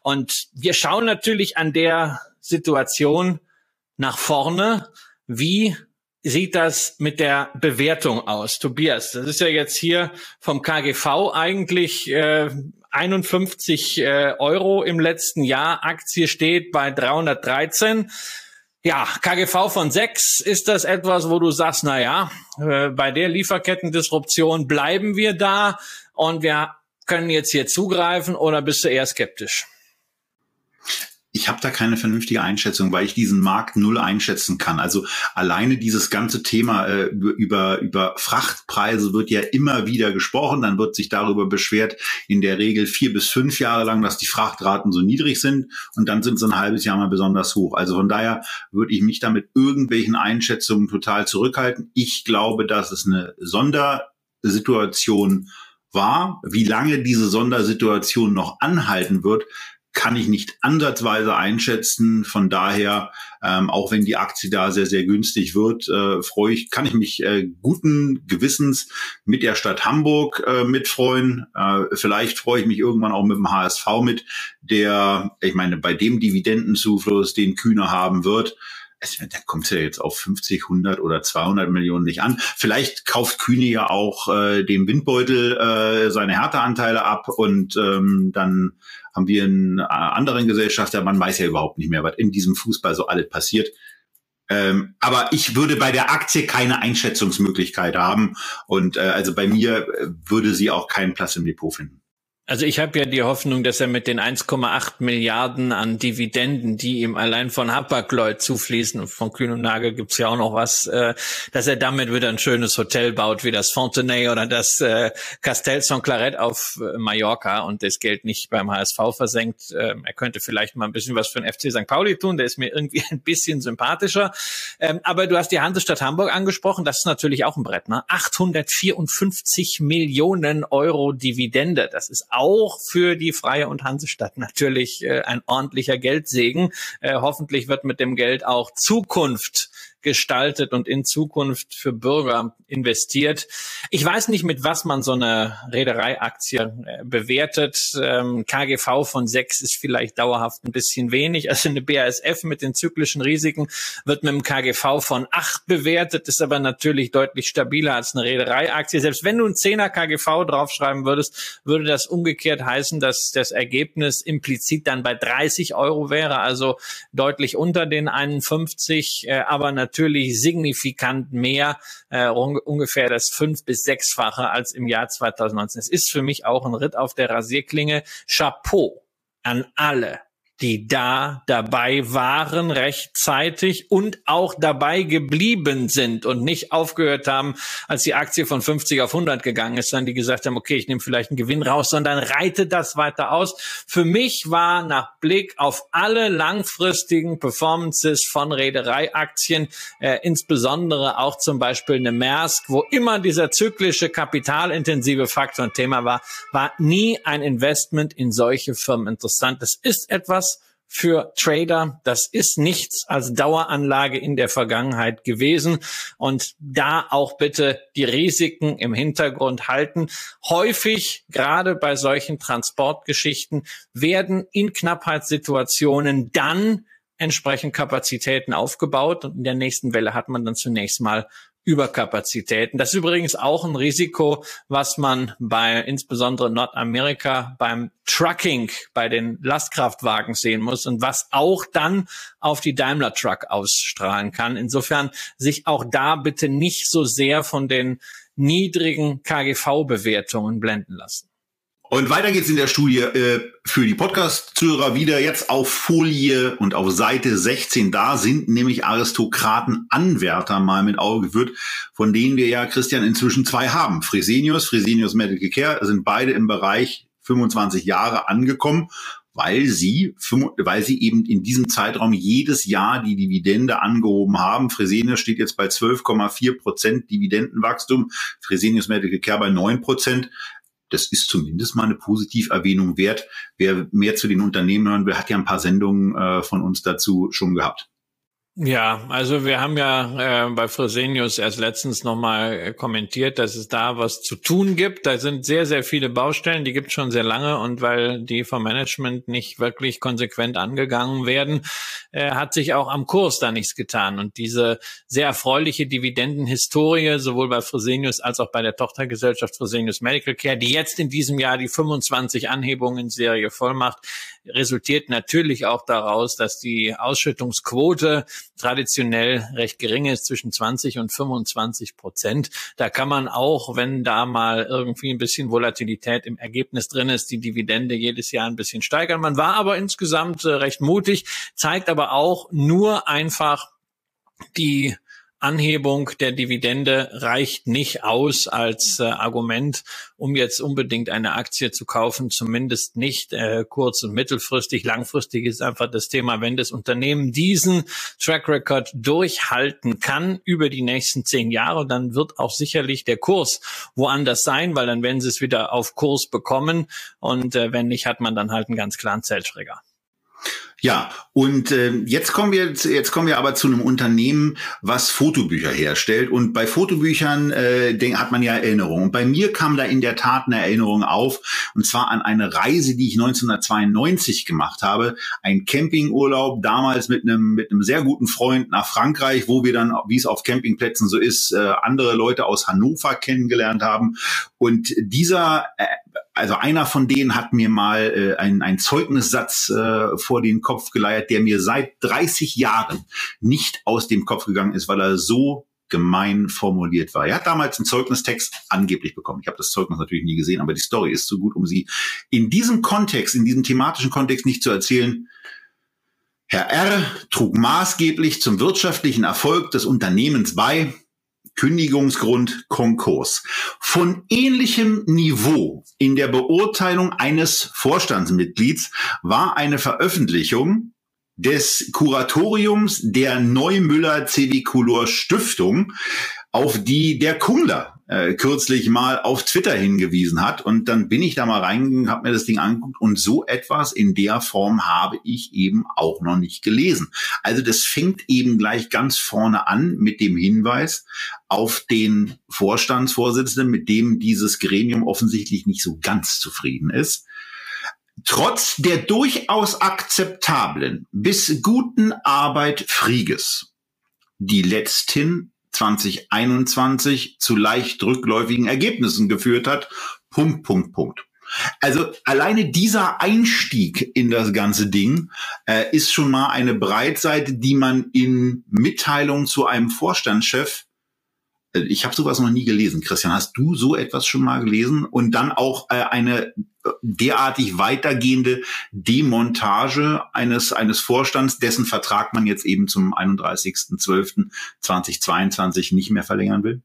Und wir schauen natürlich an der Situation nach vorne, wie sieht das mit der Bewertung aus? Tobias, das ist ja jetzt hier vom KGV eigentlich äh, 51 äh, Euro im letzten Jahr. Aktie steht bei 313. Ja, KGV von 6, ist das etwas, wo du sagst, na ja, äh, bei der Lieferkettendisruption bleiben wir da und wir können jetzt hier zugreifen oder bist du eher skeptisch? Ich habe da keine vernünftige Einschätzung, weil ich diesen Markt null einschätzen kann. Also alleine dieses ganze Thema äh, über, über Frachtpreise wird ja immer wieder gesprochen. Dann wird sich darüber beschwert, in der Regel vier bis fünf Jahre lang, dass die Frachtraten so niedrig sind und dann sind sie ein halbes Jahr mal besonders hoch. Also von daher würde ich mich da mit irgendwelchen Einschätzungen total zurückhalten. Ich glaube, dass es eine Sondersituation war. Wie lange diese Sondersituation noch anhalten wird, kann ich nicht ansatzweise einschätzen. Von daher, ähm, auch wenn die Aktie da sehr, sehr günstig wird, äh, freue ich, kann ich mich äh, guten Gewissens mit der Stadt Hamburg äh, mitfreuen. Äh, vielleicht freue ich mich irgendwann auch mit dem HSV mit, der, ich meine, bei dem Dividendenzufluss, den Kühne haben wird, es, da kommt ja jetzt auf 50, 100 oder 200 Millionen nicht an. Vielleicht kauft Kühne ja auch äh, dem Windbeutel äh, seine Härteanteile ab und ähm, dann haben wir einen äh, anderen Gesellschafter. Man weiß ja überhaupt nicht mehr, was in diesem Fußball so alles passiert. Ähm, aber ich würde bei der Aktie keine Einschätzungsmöglichkeit haben und äh, also bei mir äh, würde sie auch keinen Platz im Depot finden. Also ich habe ja die Hoffnung, dass er mit den 1,8 Milliarden an Dividenden, die ihm allein von Hapag-Lloyd zufließen, und von Kühn und Nagel gibt's ja auch noch was, äh, dass er damit wieder ein schönes Hotel baut, wie das Fontenay oder das äh, Castel San Claret auf äh, Mallorca und das Geld nicht beim HSV versenkt. Ähm, er könnte vielleicht mal ein bisschen was für den FC St. Pauli tun, der ist mir irgendwie *laughs* ein bisschen sympathischer. Ähm, aber du hast die Hansestadt Hamburg angesprochen, das ist natürlich auch ein Brett, ne? 854 Millionen Euro Dividende, das ist auch für die Freie und Hansestadt natürlich äh, ein ordentlicher Geldsegen. Äh, hoffentlich wird mit dem Geld auch Zukunft gestaltet und in Zukunft für Bürger investiert. Ich weiß nicht, mit was man so eine Reedereiaktie äh, bewertet. Ähm, KGV von sechs ist vielleicht dauerhaft ein bisschen wenig. Also eine BASF mit den zyklischen Risiken wird mit einem KGV von acht bewertet, ist aber natürlich deutlich stabiler als eine Reedereiaktie. Selbst wenn du ein Zehner KGV draufschreiben würdest, würde das umgekehrt heißen, dass das Ergebnis implizit dann bei 30 Euro wäre, also deutlich unter den 51, äh, aber natürlich signifikant mehr, äh, ungefähr das fünf- bis sechsfache als im Jahr 2019. Es ist für mich auch ein Ritt auf der Rasierklinge. Chapeau an alle, die da dabei waren rechtzeitig und auch dabei geblieben sind und nicht aufgehört haben, als die Aktie von 50 auf 100 gegangen ist, dann die gesagt haben, okay, ich nehme vielleicht einen Gewinn raus, sondern reite das weiter aus. Für mich war nach Blick auf alle langfristigen Performances von Reedereiaktien, äh, insbesondere auch zum Beispiel eine Maersk, wo immer dieser zyklische kapitalintensive Faktor ein Thema war, war nie ein Investment in solche Firmen interessant. Das ist etwas, für Trader. Das ist nichts als Daueranlage in der Vergangenheit gewesen. Und da auch bitte die Risiken im Hintergrund halten. Häufig, gerade bei solchen Transportgeschichten, werden in Knappheitssituationen dann entsprechend Kapazitäten aufgebaut und in der nächsten Welle hat man dann zunächst mal Überkapazitäten. Das ist übrigens auch ein Risiko, was man bei insbesondere Nordamerika beim Trucking, bei den Lastkraftwagen sehen muss und was auch dann auf die Daimler Truck ausstrahlen kann. Insofern sich auch da bitte nicht so sehr von den niedrigen KGV-Bewertungen blenden lassen. Und weiter geht's in der Studie äh, für die Podcast-Zuhörer wieder jetzt auf Folie und auf Seite 16. Da sind nämlich Aristokraten-Anwärter mal mit Auge geführt, von denen wir ja, Christian, inzwischen zwei haben. Fresenius, Fresenius Medical Care sind beide im Bereich 25 Jahre angekommen, weil sie, weil sie eben in diesem Zeitraum jedes Jahr die Dividende angehoben haben. Fresenius steht jetzt bei 12,4 Prozent Dividendenwachstum, Fresenius Medical Care bei 9 Prozent das ist zumindest mal eine Positiverwähnung wert. Wer mehr zu den Unternehmen hören will, hat ja ein paar Sendungen äh, von uns dazu schon gehabt. Ja, also wir haben ja äh, bei Fresenius erst letztens nochmal äh, kommentiert, dass es da was zu tun gibt. Da sind sehr, sehr viele Baustellen, die gibt es schon sehr lange und weil die vom Management nicht wirklich konsequent angegangen werden, äh, hat sich auch am Kurs da nichts getan. Und diese sehr erfreuliche Dividendenhistorie, sowohl bei Fresenius als auch bei der Tochtergesellschaft Fresenius Medical Care, die jetzt in diesem Jahr die 25 Anhebungen in Serie vollmacht, resultiert natürlich auch daraus, dass die Ausschüttungsquote traditionell recht gering ist, zwischen 20 und 25 Prozent. Da kann man auch, wenn da mal irgendwie ein bisschen Volatilität im Ergebnis drin ist, die Dividende jedes Jahr ein bisschen steigern. Man war aber insgesamt äh, recht mutig, zeigt aber auch nur einfach die Anhebung der Dividende reicht nicht aus als äh, Argument, um jetzt unbedingt eine Aktie zu kaufen, zumindest nicht äh, kurz- und mittelfristig. Langfristig ist einfach das Thema, wenn das Unternehmen diesen Track Record durchhalten kann über die nächsten zehn Jahre, dann wird auch sicherlich der Kurs woanders sein, weil dann werden sie es wieder auf Kurs bekommen und äh, wenn nicht, hat man dann halt einen ganz klaren Zeltschräger. Ja, und äh, jetzt kommen wir jetzt kommen wir aber zu einem Unternehmen, was Fotobücher herstellt. Und bei Fotobüchern äh, denk, hat man ja Erinnerungen. Und bei mir kam da in der Tat eine Erinnerung auf, und zwar an eine Reise, die ich 1992 gemacht habe, ein Campingurlaub damals mit einem mit einem sehr guten Freund nach Frankreich, wo wir dann, wie es auf Campingplätzen so ist, äh, andere Leute aus Hannover kennengelernt haben. Und dieser äh, also einer von denen hat mir mal äh, einen, einen Zeugnissatz äh, vor den Kopf geleiert, der mir seit 30 Jahren nicht aus dem Kopf gegangen ist, weil er so gemein formuliert war. Er hat damals einen Zeugnistext angeblich bekommen. Ich habe das Zeugnis natürlich nie gesehen, aber die Story ist zu gut, um sie in diesem Kontext, in diesem thematischen Kontext nicht zu erzählen. Herr R. trug maßgeblich zum wirtschaftlichen Erfolg des Unternehmens bei, Kündigungsgrund Konkurs. Von ähnlichem Niveau in der Beurteilung eines Vorstandsmitglieds war eine Veröffentlichung des Kuratoriums der Neumüller Ceviculor Stiftung, auf die der Kungler äh, kürzlich mal auf Twitter hingewiesen hat. Und dann bin ich da mal reingegangen, habe mir das Ding angeguckt und so etwas in der Form habe ich eben auch noch nicht gelesen. Also das fängt eben gleich ganz vorne an mit dem Hinweis auf den Vorstandsvorsitzenden, mit dem dieses Gremium offensichtlich nicht so ganz zufrieden ist. Trotz der durchaus akzeptablen bis guten Arbeit Frieges, die letzthin 2021 zu leicht rückläufigen Ergebnissen geführt hat. Punkt, Punkt, Punkt. Also alleine dieser Einstieg in das ganze Ding äh, ist schon mal eine Breitseite, die man in Mitteilungen zu einem Vorstandschef äh, ich habe sowas noch nie gelesen. Christian, hast du so etwas schon mal gelesen? Und dann auch äh, eine derartig weitergehende Demontage eines, eines Vorstands, dessen Vertrag man jetzt eben zum 31.12.2022 nicht mehr verlängern will?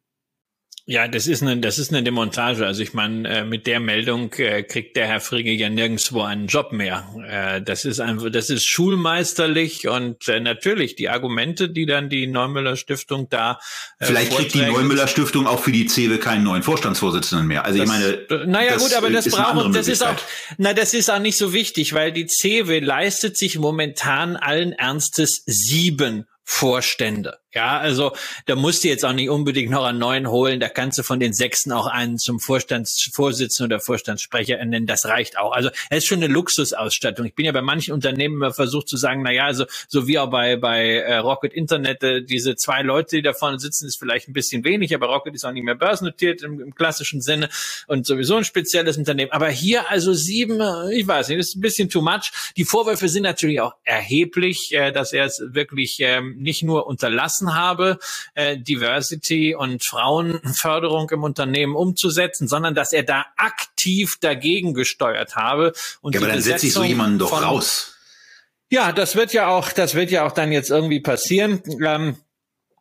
Ja, das ist eine, das ist eine Demontage. Also ich meine, äh, mit der Meldung äh, kriegt der Herr Frigge ja nirgendwo einen Job mehr. Äh, das ist einfach, das ist schulmeisterlich und äh, natürlich die Argumente, die dann die Neumüller Stiftung da. Äh, Vielleicht kriegt die Neumüller Stiftung auch für die CEWE keinen neuen Vorstandsvorsitzenden mehr. Also das, ich meine, naja gut, aber das braucht, das ist auch, na das ist auch nicht so wichtig, weil die CEWE leistet sich momentan allen Ernstes sieben Vorstände. Ja, also da musst du jetzt auch nicht unbedingt noch einen neuen holen. Da kannst du von den Sechsten auch einen zum Vorstandsvorsitzenden oder Vorstandssprecher nennen. Das reicht auch. Also es ist schon eine Luxusausstattung. Ich bin ja bei manchen Unternehmen immer versucht zu sagen, na ja, also so wie auch bei bei äh, Rocket Internet, äh, diese zwei Leute, die da vorne sitzen, ist vielleicht ein bisschen wenig, aber Rocket ist auch nicht mehr börsennotiert im, im klassischen Sinne und sowieso ein spezielles Unternehmen. Aber hier also sieben, äh, ich weiß nicht, ist ein bisschen too much. Die Vorwürfe sind natürlich auch erheblich, äh, dass er es wirklich ähm, nicht nur unterlassen vergessen habe, äh, Diversity und Frauenförderung im Unternehmen umzusetzen, sondern dass er da aktiv dagegen gesteuert habe. Und ja, aber dann setze ich so jemanden doch raus. Ja, das wird ja auch, das wird ja auch dann jetzt irgendwie passieren. Ähm,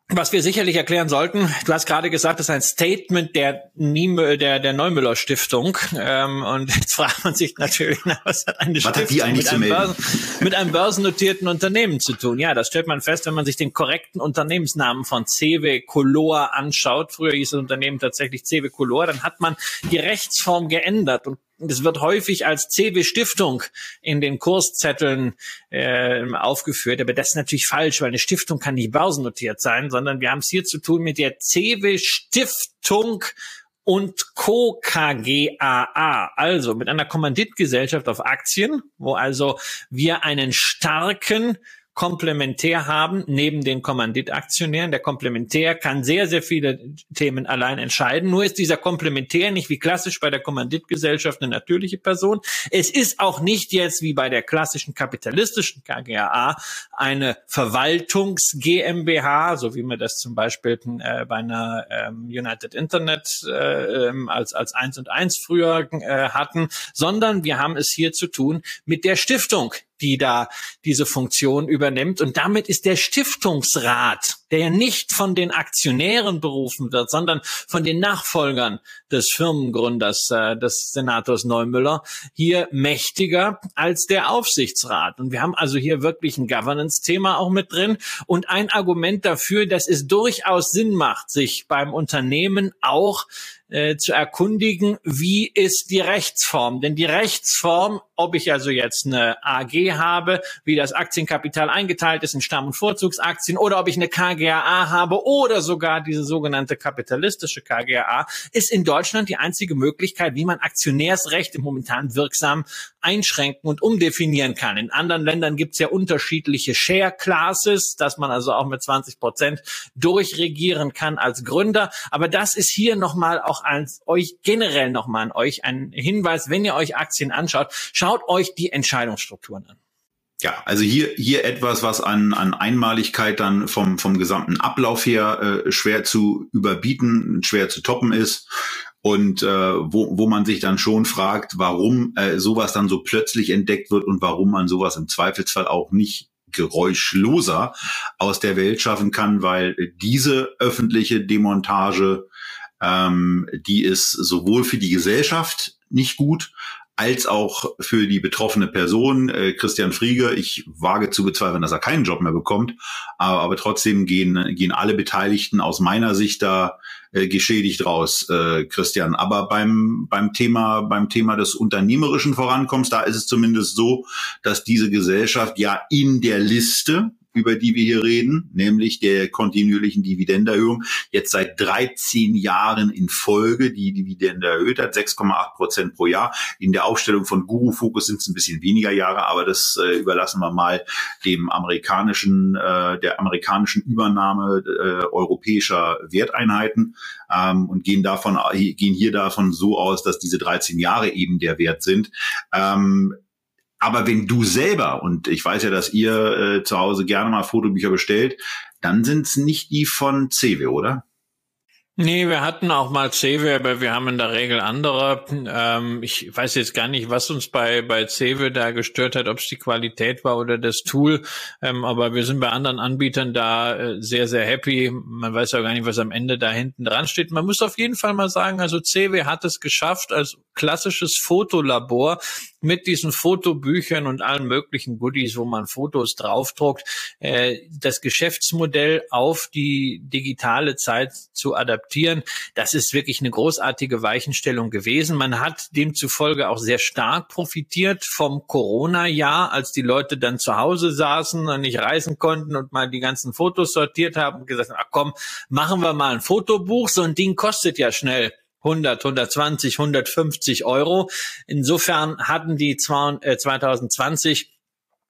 was wir sicherlich erklären sollten, du hast gerade gesagt, das ist ein Statement der, Niemö, der, der Neumüller Stiftung. Ähm, und jetzt *laughs* fragt man sich natürlich, na, was hat eine was Stiftung hat mit, einem Börsen, mit einem börsennotierten Unternehmen zu tun? Ja, das stellt man fest, wenn man sich den korrekten Unternehmensnamen von CW Color anschaut. Früher hieß das Unternehmen tatsächlich CW Color. Dann hat man die Rechtsform geändert und es wird häufig als CW Stiftung in den Kurszetteln äh, aufgeführt, aber das ist natürlich falsch, weil eine Stiftung kann nicht börsennotiert sein, sondern wir haben es hier zu tun mit der CW Stiftung und Co. KGAA, also mit einer Kommanditgesellschaft auf Aktien, wo also wir einen starken Komplementär haben, neben den Kommanditaktionären. Der Komplementär kann sehr, sehr viele Themen allein entscheiden. Nur ist dieser Komplementär nicht wie klassisch bei der Kommanditgesellschaft eine natürliche Person. Es ist auch nicht jetzt wie bei der klassischen kapitalistischen KGAA eine Verwaltungs GmbH, so wie wir das zum Beispiel äh, bei einer ähm, United Internet äh, ähm, als, als eins und eins früher äh, hatten, sondern wir haben es hier zu tun mit der Stiftung, die da diese Funktion übernimmt. Und damit ist der Stiftungsrat, der ja nicht von den Aktionären berufen wird, sondern von den Nachfolgern des Firmengründers, äh, des Senators Neumüller, hier mächtiger als der Aufsichtsrat. Und wir haben also hier wirklich ein Governance-Thema auch mit drin und ein Argument dafür, dass es durchaus Sinn macht, sich beim Unternehmen auch äh, zu erkundigen, wie ist die Rechtsform. Denn die Rechtsform, ob ich also jetzt eine AG habe, wie das Aktienkapital eingeteilt ist in Stamm- und Vorzugsaktien, oder ob ich eine KGAA habe oder sogar diese sogenannte kapitalistische KGAA, ist in Deutschland die einzige Möglichkeit, wie man Aktionärsrecht im momentan wirksam einschränken und umdefinieren kann. In anderen Ländern gibt es ja unterschiedliche Share Classes, dass man also auch mit 20 Prozent durchregieren kann als Gründer. Aber das ist hier nochmal auch als euch generell nochmal an euch ein Hinweis, wenn ihr euch Aktien anschaut, schaut euch die Entscheidungsstrukturen an. Ja, also hier, hier etwas, was an, an Einmaligkeit dann vom, vom gesamten Ablauf her äh, schwer zu überbieten, schwer zu toppen ist und äh, wo, wo man sich dann schon fragt, warum äh, sowas dann so plötzlich entdeckt wird und warum man sowas im Zweifelsfall auch nicht geräuschloser aus der Welt schaffen kann, weil diese öffentliche Demontage ähm, die ist sowohl für die Gesellschaft nicht gut, als auch für die betroffene Person, äh, Christian Frieger. Ich wage zu bezweifeln, dass er keinen Job mehr bekommt, aber, aber trotzdem gehen, gehen alle Beteiligten aus meiner Sicht da äh, geschädigt raus, äh, Christian. Aber beim, beim Thema, beim Thema des unternehmerischen Vorankommens, da ist es zumindest so, dass diese Gesellschaft ja in der Liste über die wir hier reden, nämlich der kontinuierlichen Dividendenerhöhung, jetzt seit 13 Jahren in Folge die Dividende erhöht hat, 6,8 Prozent pro Jahr. In der Aufstellung von Guru Focus sind es ein bisschen weniger Jahre, aber das äh, überlassen wir mal dem amerikanischen, äh, der amerikanischen Übernahme äh, europäischer Werteinheiten ähm, und gehen davon, gehen hier davon so aus, dass diese 13 Jahre eben der Wert sind. Ähm, aber wenn du selber, und ich weiß ja, dass ihr äh, zu Hause gerne mal Fotobücher bestellt, dann sind es nicht die von CW, oder? Nee, wir hatten auch mal CW, aber wir haben in der Regel andere. Ähm, ich weiß jetzt gar nicht, was uns bei, bei CW da gestört hat, ob es die Qualität war oder das Tool. Ähm, aber wir sind bei anderen Anbietern da äh, sehr, sehr happy. Man weiß ja gar nicht, was am Ende da hinten dran steht. Man muss auf jeden Fall mal sagen, also CW hat es geschafft, als klassisches Fotolabor mit diesen Fotobüchern und allen möglichen Goodies, wo man Fotos draufdruckt, äh, das Geschäftsmodell auf die digitale Zeit zu adaptieren. Das ist wirklich eine großartige Weichenstellung gewesen. Man hat demzufolge auch sehr stark profitiert vom Corona-Jahr, als die Leute dann zu Hause saßen und nicht reisen konnten und mal die ganzen Fotos sortiert haben und gesagt haben, ach komm, machen wir mal ein Fotobuch. So ein Ding kostet ja schnell 100, 120, 150 Euro. Insofern hatten die 2020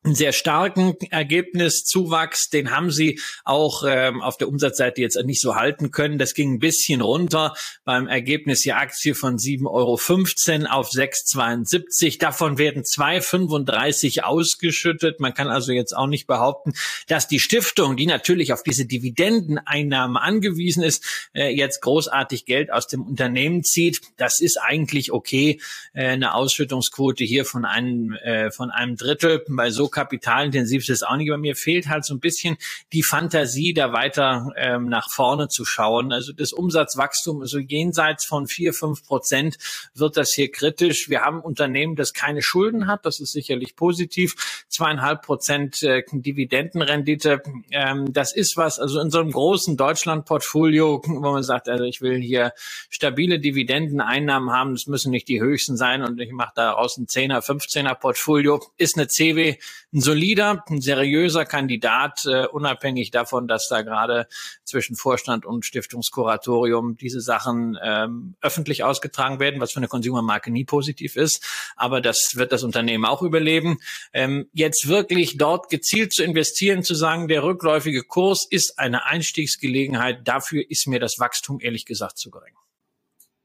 einen sehr starken Ergebniszuwachs, den haben sie auch ähm, auf der Umsatzseite jetzt nicht so halten können. Das ging ein bisschen runter beim Ergebnis die Aktie von 7,15 Euro auf 6,72. Davon werden 2,35 ausgeschüttet. Man kann also jetzt auch nicht behaupten, dass die Stiftung, die natürlich auf diese Dividendeneinnahmen angewiesen ist, äh, jetzt großartig Geld aus dem Unternehmen zieht. Das ist eigentlich okay. Äh, eine Ausschüttungsquote hier von einem, äh, von einem Drittel bei so kapitalintensiv ist es auch nicht, aber mir fehlt halt so ein bisschen die Fantasie, da weiter ähm, nach vorne zu schauen. Also das Umsatzwachstum, also jenseits von vier, fünf Prozent wird das hier kritisch. Wir haben Unternehmen, das keine Schulden hat, das ist sicherlich positiv. Zweieinhalb Prozent äh, Dividendenrendite, ähm, das ist was, also in so einem großen Deutschland-Portfolio, wo man sagt, also ich will hier stabile Dividendeneinnahmen haben, das müssen nicht die höchsten sein und ich mache daraus ein 10er, 15er Portfolio, ist eine CW ein solider, ein seriöser Kandidat, äh, unabhängig davon, dass da gerade zwischen Vorstand und Stiftungskuratorium diese Sachen ähm, öffentlich ausgetragen werden, was für eine Consumermarke nie positiv ist. Aber das wird das Unternehmen auch überleben. Ähm, jetzt wirklich dort gezielt zu investieren, zu sagen, der rückläufige Kurs ist eine Einstiegsgelegenheit, dafür ist mir das Wachstum ehrlich gesagt zu gering.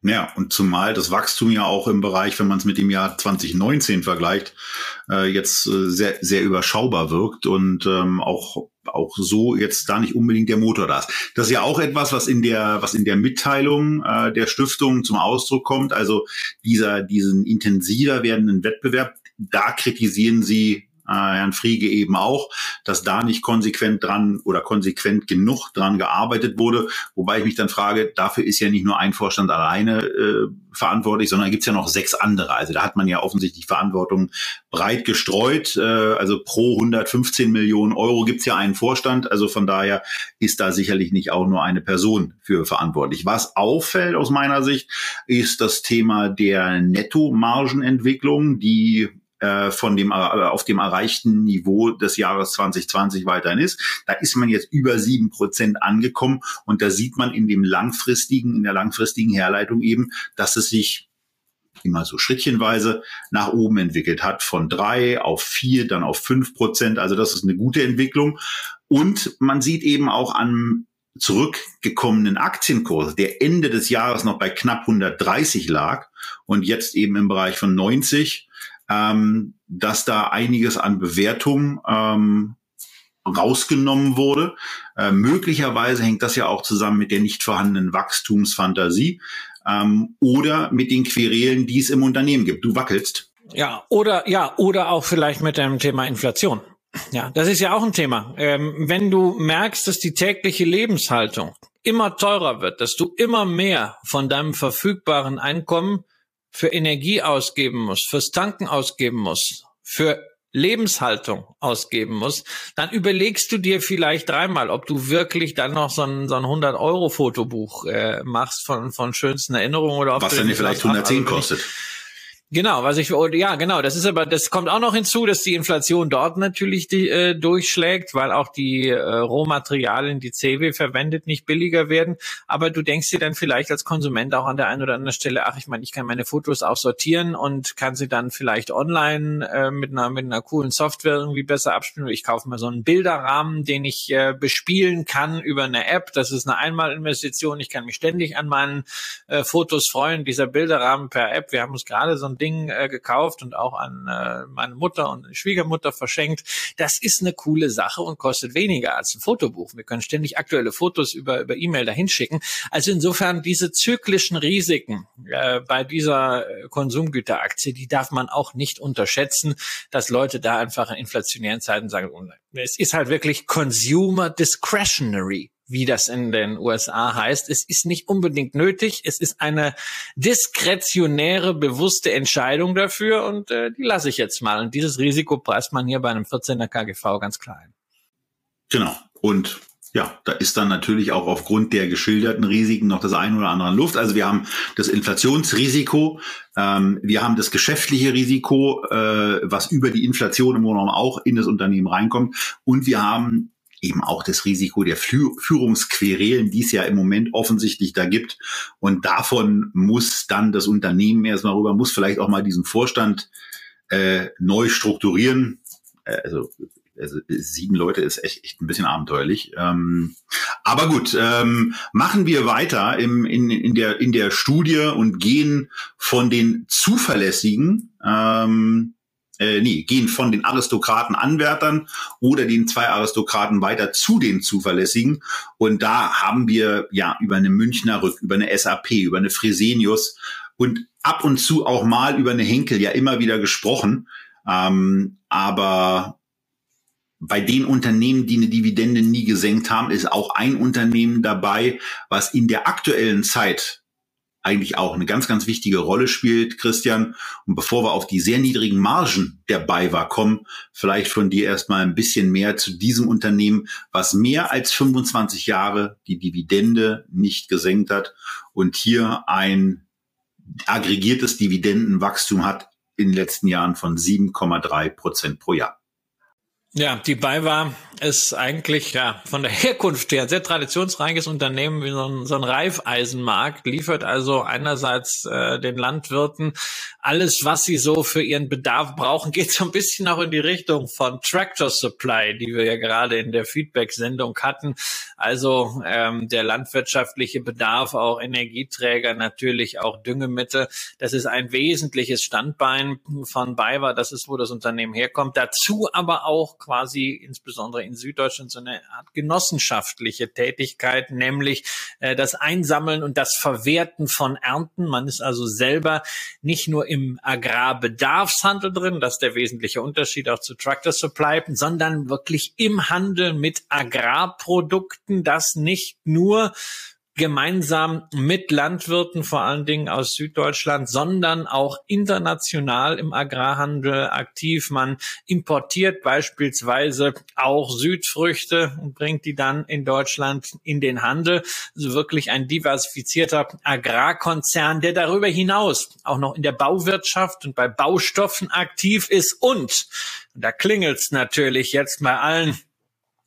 Ja, und zumal das Wachstum ja auch im Bereich, wenn man es mit dem Jahr 2019 vergleicht, äh, jetzt äh, sehr, sehr überschaubar wirkt und ähm, auch auch so jetzt da nicht unbedingt der Motor da ist. Das ist ja auch etwas, was in der, was in der Mitteilung äh, der Stiftung zum Ausdruck kommt. Also dieser, diesen intensiver werdenden Wettbewerb, da kritisieren sie äh, Herrn Friege eben auch, dass da nicht konsequent dran oder konsequent genug dran gearbeitet wurde. Wobei ich mich dann frage, dafür ist ja nicht nur ein Vorstand alleine äh, verantwortlich, sondern gibt es ja noch sechs andere. Also da hat man ja offensichtlich Verantwortung breit gestreut. Äh, also pro 115 Millionen Euro gibt es ja einen Vorstand. Also von daher ist da sicherlich nicht auch nur eine Person für verantwortlich. Was auffällt aus meiner Sicht, ist das Thema der Nettomargenentwicklung, die äh, von dem äh, auf dem erreichten Niveau des Jahres 2020 weiterhin ist. Da ist man jetzt über sieben Prozent angekommen und da sieht man in dem langfristigen, in der langfristigen Herleitung eben, dass es sich immer so schrittchenweise nach oben entwickelt hat, von drei auf vier, dann auf fünf Prozent. Also das ist eine gute Entwicklung. Und man sieht eben auch an zurückgekommenen Aktienkurs, der Ende des Jahres noch bei knapp 130 lag und jetzt eben im Bereich von 90, ähm, dass da einiges an Bewertung ähm, rausgenommen wurde. Äh, möglicherweise hängt das ja auch zusammen mit der nicht vorhandenen Wachstumsfantasie ähm, oder mit den Querelen, die es im Unternehmen gibt. Du wackelst. Ja, oder ja, oder auch vielleicht mit dem Thema Inflation. Ja, das ist ja auch ein Thema. Ähm, wenn du merkst, dass die tägliche Lebenshaltung immer teurer wird, dass du immer mehr von deinem verfügbaren Einkommen für Energie ausgeben muss, fürs Tanken ausgeben muss, für Lebenshaltung ausgeben muss, dann überlegst du dir vielleicht dreimal, ob du wirklich dann noch so ein, so ein 100-Euro-Fotobuch äh, machst von, von schönsten Erinnerungen oder ob Was dann vielleicht 110 also kostet. Genau, was ich ja genau, das ist aber das kommt auch noch hinzu, dass die Inflation dort natürlich die, äh, durchschlägt, weil auch die äh, Rohmaterialien, die CW verwendet, nicht billiger werden. Aber du denkst dir dann vielleicht als Konsument auch an der einen oder anderen Stelle, ach, ich meine, ich kann meine Fotos auch sortieren und kann sie dann vielleicht online äh, mit einer mit einer coolen Software irgendwie besser abspielen. Ich kaufe mir so einen Bilderrahmen, den ich äh, bespielen kann über eine App. Das ist eine Einmalinvestition. Ich kann mich ständig an meinen äh, Fotos freuen. Dieser Bilderrahmen per App. Wir haben uns gerade so ein Ding äh, gekauft und auch an äh, meine Mutter und Schwiegermutter verschenkt. Das ist eine coole Sache und kostet weniger als ein Fotobuch. Wir können ständig aktuelle Fotos über, über E-Mail dahin schicken. Also insofern diese zyklischen Risiken äh, bei dieser Konsumgüteraktie, die darf man auch nicht unterschätzen, dass Leute da einfach in inflationären Zeiten sagen, oh es ist halt wirklich Consumer Discretionary wie das in den USA heißt. Es ist nicht unbedingt nötig. Es ist eine diskretionäre, bewusste Entscheidung dafür und äh, die lasse ich jetzt mal. Und dieses Risiko preist man hier bei einem 14er KGV ganz klein. Genau. Und ja, da ist dann natürlich auch aufgrund der geschilderten Risiken noch das eine oder andere Luft. Also wir haben das Inflationsrisiko, ähm, wir haben das geschäftliche Risiko, äh, was über die Inflation im genommen auch in das Unternehmen reinkommt. Und wir haben eben auch das Risiko der Führungsquerelen, die es ja im Moment offensichtlich da gibt. Und davon muss dann das Unternehmen erstmal rüber, muss vielleicht auch mal diesen Vorstand äh, neu strukturieren. Äh, also, also sieben Leute ist echt, echt ein bisschen abenteuerlich. Ähm, aber gut, ähm, machen wir weiter im, in, in, der, in der Studie und gehen von den zuverlässigen ähm, äh, nee, gehen von den Aristokraten-Anwärtern oder den zwei Aristokraten weiter zu den Zuverlässigen. Und da haben wir ja über eine Münchner Rück, über eine SAP, über eine Fresenius und ab und zu auch mal über eine Henkel ja immer wieder gesprochen. Ähm, aber bei den Unternehmen, die eine Dividende nie gesenkt haben, ist auch ein Unternehmen dabei, was in der aktuellen Zeit eigentlich auch eine ganz, ganz wichtige Rolle spielt, Christian. Und bevor wir auf die sehr niedrigen Margen der BayWa kommen, vielleicht von dir erstmal ein bisschen mehr zu diesem Unternehmen, was mehr als 25 Jahre die Dividende nicht gesenkt hat und hier ein aggregiertes Dividendenwachstum hat in den letzten Jahren von 7,3 Prozent pro Jahr. Ja, die BayWa ist eigentlich ja von der Herkunft her ein sehr traditionsreiches Unternehmen wie so ein, so ein Reifeisenmarkt, liefert also einerseits äh, den Landwirten alles, was sie so für ihren Bedarf brauchen, *laughs* geht so ein bisschen auch in die Richtung von Tractor Supply, die wir ja gerade in der Feedback-Sendung hatten. Also ähm, der landwirtschaftliche Bedarf, auch Energieträger, natürlich auch Düngemittel. Das ist ein wesentliches Standbein von BayWa. Das ist, wo das Unternehmen herkommt. Dazu aber auch quasi insbesondere in Süddeutschland so eine Art genossenschaftliche Tätigkeit, nämlich äh, das Einsammeln und das Verwerten von Ernten. Man ist also selber nicht nur im Agrarbedarfshandel drin, das ist der wesentliche Unterschied auch zu Tractor Supply, sondern wirklich im Handel mit Agrarprodukten, das nicht nur gemeinsam mit Landwirten, vor allen Dingen aus Süddeutschland, sondern auch international im Agrarhandel aktiv. Man importiert beispielsweise auch Südfrüchte und bringt die dann in Deutschland in den Handel. Also wirklich ein diversifizierter Agrarkonzern, der darüber hinaus auch noch in der Bauwirtschaft und bei Baustoffen aktiv ist und, da klingelt's natürlich jetzt bei allen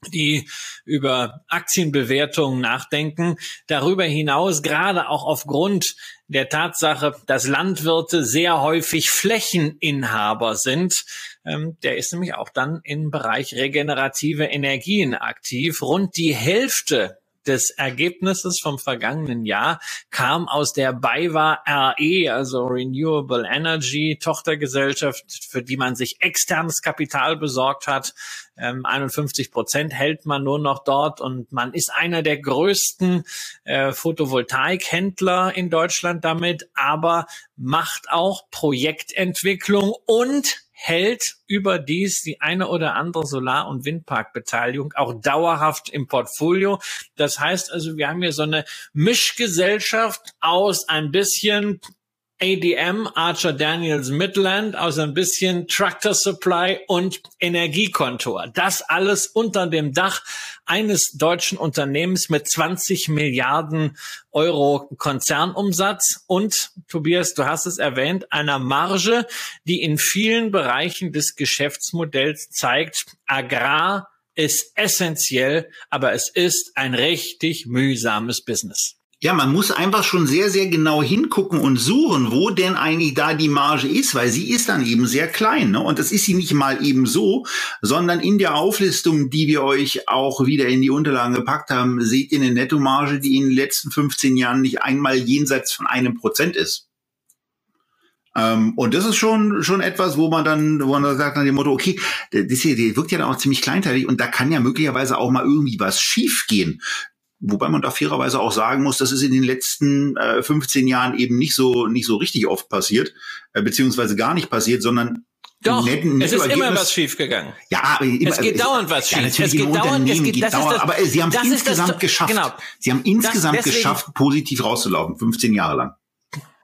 die über Aktienbewertungen nachdenken. Darüber hinaus, gerade auch aufgrund der Tatsache, dass Landwirte sehr häufig Flächeninhaber sind, ähm, der ist nämlich auch dann im Bereich regenerative Energien aktiv. Rund die Hälfte des Ergebnisses vom vergangenen Jahr kam aus der BayWa RE, also Renewable Energy Tochtergesellschaft, für die man sich externes Kapital besorgt hat. 51 ähm, Prozent hält man nur noch dort und man ist einer der größten äh, Photovoltaikhändler in Deutschland damit, aber macht auch Projektentwicklung und hält überdies die eine oder andere Solar- und Windparkbeteiligung auch dauerhaft im Portfolio. Das heißt also, wir haben hier so eine Mischgesellschaft aus ein bisschen ADM, Archer Daniels Midland, also ein bisschen Tractor Supply und Energiekontor. Das alles unter dem Dach eines deutschen Unternehmens mit 20 Milliarden Euro Konzernumsatz und, Tobias, du hast es erwähnt, einer Marge, die in vielen Bereichen des Geschäftsmodells zeigt, Agrar ist essentiell, aber es ist ein richtig mühsames Business. Ja, man muss einfach schon sehr, sehr genau hingucken und suchen, wo denn eigentlich da die Marge ist, weil sie ist dann eben sehr klein. Ne? Und das ist sie nicht mal eben so, sondern in der Auflistung, die wir euch auch wieder in die Unterlagen gepackt haben, seht ihr eine Nettomarge, die in den letzten 15 Jahren nicht einmal jenseits von einem Prozent ist. Ähm, und das ist schon, schon etwas, wo man dann, wo man dann sagt nach dem Motto, okay, das hier, die wirkt ja dann auch ziemlich kleinteilig und da kann ja möglicherweise auch mal irgendwie was schiefgehen. Wobei man da fairerweise auch sagen muss, das ist in den letzten äh, 15 Jahren eben nicht so, nicht so richtig oft passiert, äh, beziehungsweise gar nicht passiert, sondern doch, netten, es ist immer was schiefgegangen. Ja, aber immer, es geht es, dauernd was schief. Ja, es geht dauernd, es geht, geht dauernd, das, aber sie haben es insgesamt das, geschafft. Genau. Sie haben insgesamt deswegen, geschafft, positiv rauszulaufen, 15 Jahre lang.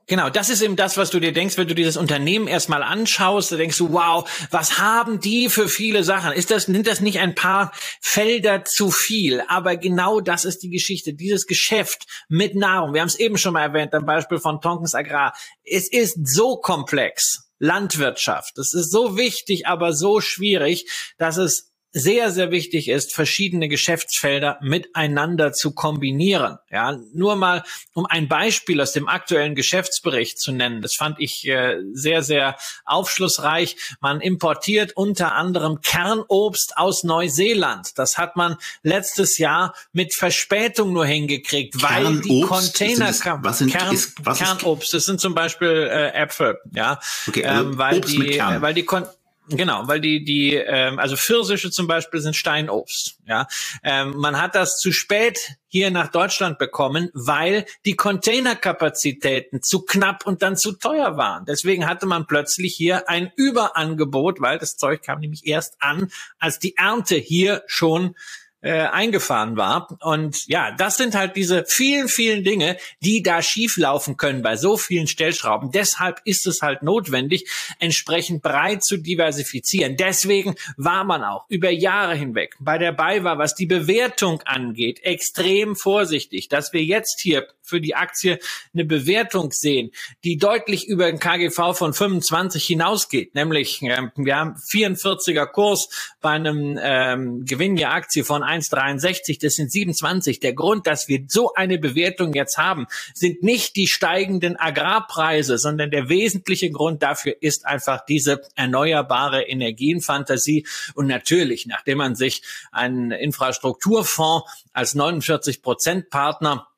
Genau, das ist eben das, was du dir denkst, wenn du dieses Unternehmen erstmal anschaust, da denkst du, wow, was haben die für viele Sachen? Ist das, sind das nicht ein paar Felder zu viel? Aber genau das ist die Geschichte. Dieses Geschäft mit Nahrung, wir haben es eben schon mal erwähnt, am Beispiel von Tonkens Agrar. Es ist so komplex. Landwirtschaft. Das ist so wichtig, aber so schwierig, dass es sehr, sehr wichtig ist, verschiedene Geschäftsfelder miteinander zu kombinieren. Ja, nur mal, um ein Beispiel aus dem aktuellen Geschäftsbericht zu nennen. Das fand ich äh, sehr, sehr aufschlussreich. Man importiert unter anderem Kernobst aus Neuseeland. Das hat man letztes Jahr mit Verspätung nur hingekriegt, weil Kernobst? die Container das, was sind, Kern, ist, was Kernobst, das sind zum Beispiel äh, Äpfel, ja, okay, also ähm, weil Obst die, weil die Kon Genau, weil die die ähm, also Pfirsiche zum Beispiel sind Steinobst. Ja, ähm, man hat das zu spät hier nach Deutschland bekommen, weil die Containerkapazitäten zu knapp und dann zu teuer waren. Deswegen hatte man plötzlich hier ein Überangebot, weil das Zeug kam nämlich erst an, als die Ernte hier schon äh, eingefahren war. Und ja, das sind halt diese vielen, vielen Dinge, die da schieflaufen können bei so vielen Stellschrauben. Deshalb ist es halt notwendig, entsprechend breit zu diversifizieren. Deswegen war man auch über Jahre hinweg bei der BayWa, was die Bewertung angeht, extrem vorsichtig, dass wir jetzt hier für die Aktie eine Bewertung sehen, die deutlich über den KGV von 25 hinausgeht. Nämlich, äh, wir haben 44er Kurs bei einem ähm, Gewinn der Aktie von 1,63, das sind 27. Der Grund, dass wir so eine Bewertung jetzt haben, sind nicht die steigenden Agrarpreise, sondern der wesentliche Grund dafür ist einfach diese erneuerbare Energienfantasie. Und natürlich, nachdem man sich einen Infrastrukturfonds als 49 Prozent Partner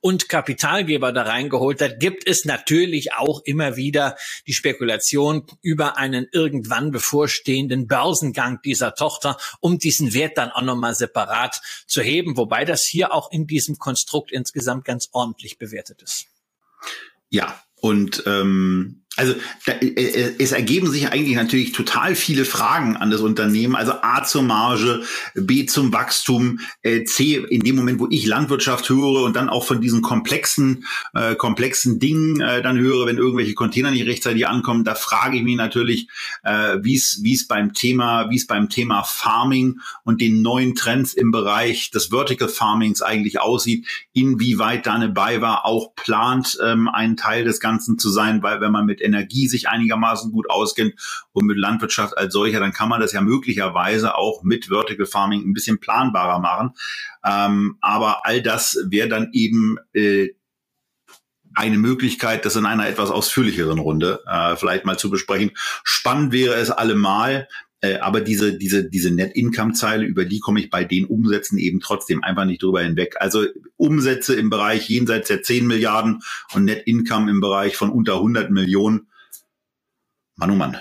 und Kapitalgeber da reingeholt hat, gibt es natürlich auch immer wieder die Spekulation über einen irgendwann bevorstehenden Börsengang dieser Tochter, um diesen Wert dann auch nochmal separat zu heben, wobei das hier auch in diesem Konstrukt insgesamt ganz ordentlich bewertet ist. Ja, und ähm, also da, äh, äh, es ergeben sich eigentlich natürlich total viele Fragen an das Unternehmen. Also A zur Marge, B zum Wachstum, äh, C in dem Moment, wo ich Landwirtschaft höre und dann auch von diesen komplexen, äh, komplexen Dingen äh, dann höre, wenn irgendwelche Container nicht rechtzeitig ankommen, da frage ich mich natürlich, äh, wie es wie es beim Thema, wie es beim Thema Farming und den neuen Trends im Bereich des Vertical Farmings eigentlich aussieht, inwieweit da eine BayWa auch plant, ähm, ein Teil des Ganzen zu sein, weil wenn man mit Energie sich einigermaßen gut auskennt und mit Landwirtschaft als solcher, dann kann man das ja möglicherweise auch mit Vertical Farming ein bisschen planbarer machen. Ähm, aber all das wäre dann eben äh, eine Möglichkeit, das in einer etwas ausführlicheren Runde äh, vielleicht mal zu besprechen. Spannend wäre es allemal, äh, aber diese, diese, diese Net-Income-Zeile, über die komme ich bei den Umsätzen eben trotzdem einfach nicht drüber hinweg. Also Umsätze im Bereich jenseits der 10 Milliarden und Net-Income im Bereich von unter 100 Millionen. Mann, oh Mann.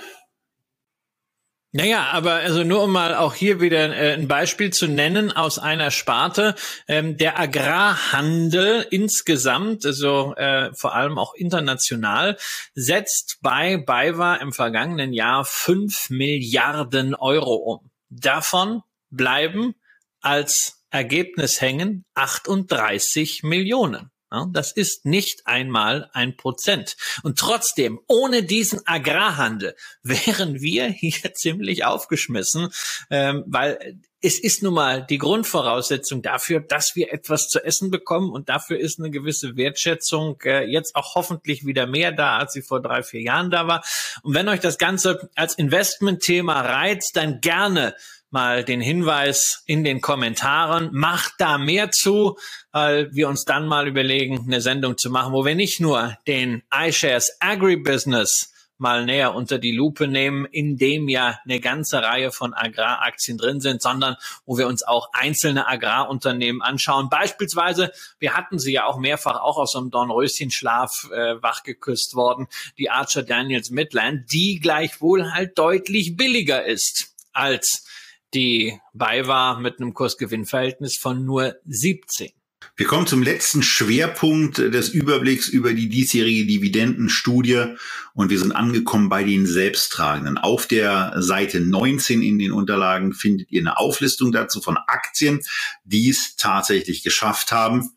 Naja, aber also nur um mal auch hier wieder äh, ein Beispiel zu nennen aus einer Sparte, ähm, der Agrarhandel insgesamt, also äh, vor allem auch international, setzt bei BayWa im vergangenen Jahr fünf Milliarden Euro um. Davon bleiben als Ergebnis hängen 38 Millionen. Das ist nicht einmal ein Prozent. Und trotzdem, ohne diesen Agrarhandel wären wir hier *laughs* ziemlich aufgeschmissen, ähm, weil es ist nun mal die Grundvoraussetzung dafür, dass wir etwas zu essen bekommen und dafür ist eine gewisse Wertschätzung äh, jetzt auch hoffentlich wieder mehr da, als sie vor drei, vier Jahren da war. Und wenn euch das Ganze als Investmentthema reizt, dann gerne mal den Hinweis in den Kommentaren. Macht da mehr zu, weil wir uns dann mal überlegen, eine Sendung zu machen, wo wir nicht nur den iShares Agribusiness mal näher unter die Lupe nehmen, in dem ja eine ganze Reihe von Agraraktien drin sind, sondern wo wir uns auch einzelne Agrarunternehmen anschauen. Beispielsweise, wir hatten sie ja auch mehrfach auch aus so einem Dornröschenschlaf äh, wachgeküsst worden, die Archer Daniels Midland, die gleichwohl halt deutlich billiger ist als die bei war mit einem Kursgewinnverhältnis von nur 17. Wir kommen zum letzten Schwerpunkt des Überblicks über die diesjährige Dividendenstudie und wir sind angekommen bei den Selbsttragenden. Auf der Seite 19 in den Unterlagen findet ihr eine Auflistung dazu von Aktien, die es tatsächlich geschafft haben,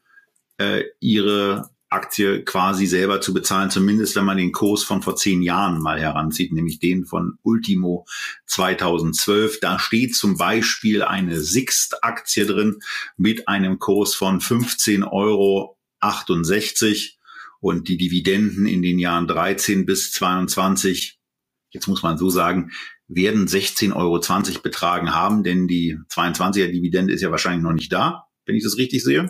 äh, ihre Aktie quasi selber zu bezahlen, zumindest wenn man den Kurs von vor zehn Jahren mal heranzieht, nämlich den von Ultimo 2012. Da steht zum Beispiel eine Sixt-Aktie drin mit einem Kurs von 15,68 Euro und die Dividenden in den Jahren 13 bis 22, jetzt muss man so sagen, werden 16,20 Euro betragen haben, denn die 22er Dividende ist ja wahrscheinlich noch nicht da, wenn ich das richtig sehe.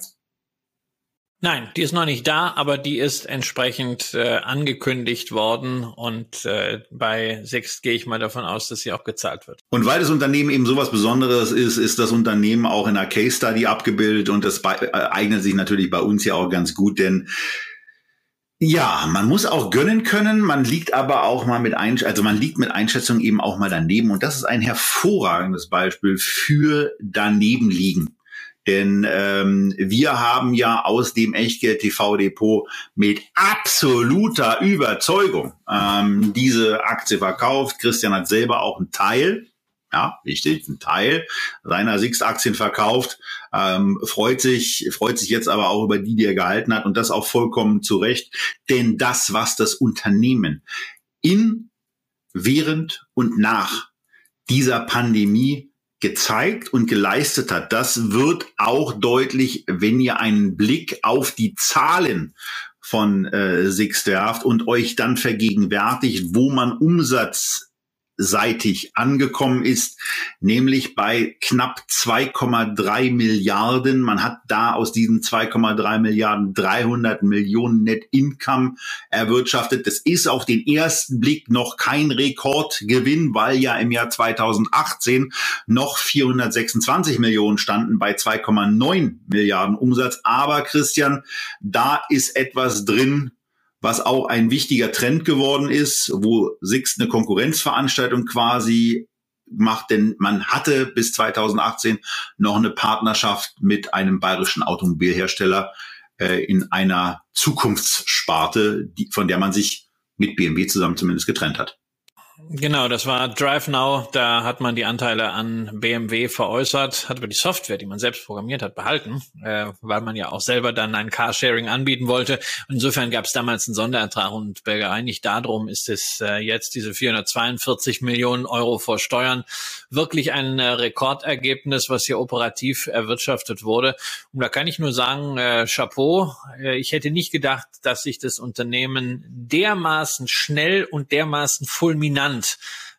Nein, die ist noch nicht da, aber die ist entsprechend äh, angekündigt worden und äh, bei sechs gehe ich mal davon aus, dass sie auch gezahlt wird. Und weil das Unternehmen eben sowas Besonderes ist, ist das Unternehmen auch in einer Case Study abgebildet und das äh, eignet sich natürlich bei uns ja auch ganz gut, denn ja, man muss auch gönnen können, man liegt aber auch mal mit Einsch also man liegt mit Einschätzung eben auch mal daneben und das ist ein hervorragendes Beispiel für daneben liegen. Denn ähm, wir haben ja aus dem Echtgeld TV Depot mit absoluter Überzeugung ähm, diese Aktie verkauft. Christian hat selber auch einen Teil, ja, wichtig, ein Teil seiner Sixt-Aktien verkauft, ähm, freut sich, freut sich jetzt aber auch über die, die er gehalten hat und das auch vollkommen zu Recht. Denn das, was das Unternehmen in, während und nach dieser Pandemie gezeigt und geleistet hat, das wird auch deutlich, wenn ihr einen Blick auf die Zahlen von äh, Six werft und euch dann vergegenwärtigt, wo man Umsatz seitig angekommen ist, nämlich bei knapp 2,3 Milliarden. Man hat da aus diesen 2,3 Milliarden 300 Millionen Net Income erwirtschaftet. Das ist auf den ersten Blick noch kein Rekordgewinn, weil ja im Jahr 2018 noch 426 Millionen standen bei 2,9 Milliarden Umsatz. Aber Christian, da ist etwas drin, was auch ein wichtiger Trend geworden ist, wo Sixt eine Konkurrenzveranstaltung quasi macht, denn man hatte bis 2018 noch eine Partnerschaft mit einem bayerischen Automobilhersteller äh, in einer Zukunftssparte, die, von der man sich mit BMW zusammen zumindest getrennt hat. Genau, das war Drive Now. Da hat man die Anteile an BMW veräußert, hat aber die Software, die man selbst programmiert hat, behalten, äh, weil man ja auch selber dann ein Carsharing anbieten wollte. Insofern gab es damals einen Sonderertrag und eigentlich darum ist es äh, jetzt diese 442 Millionen Euro vor Steuern wirklich ein äh, Rekordergebnis, was hier operativ erwirtschaftet wurde. Und da kann ich nur sagen, äh, Chapeau. Äh, ich hätte nicht gedacht, dass sich das Unternehmen dermaßen schnell und dermaßen fulminant and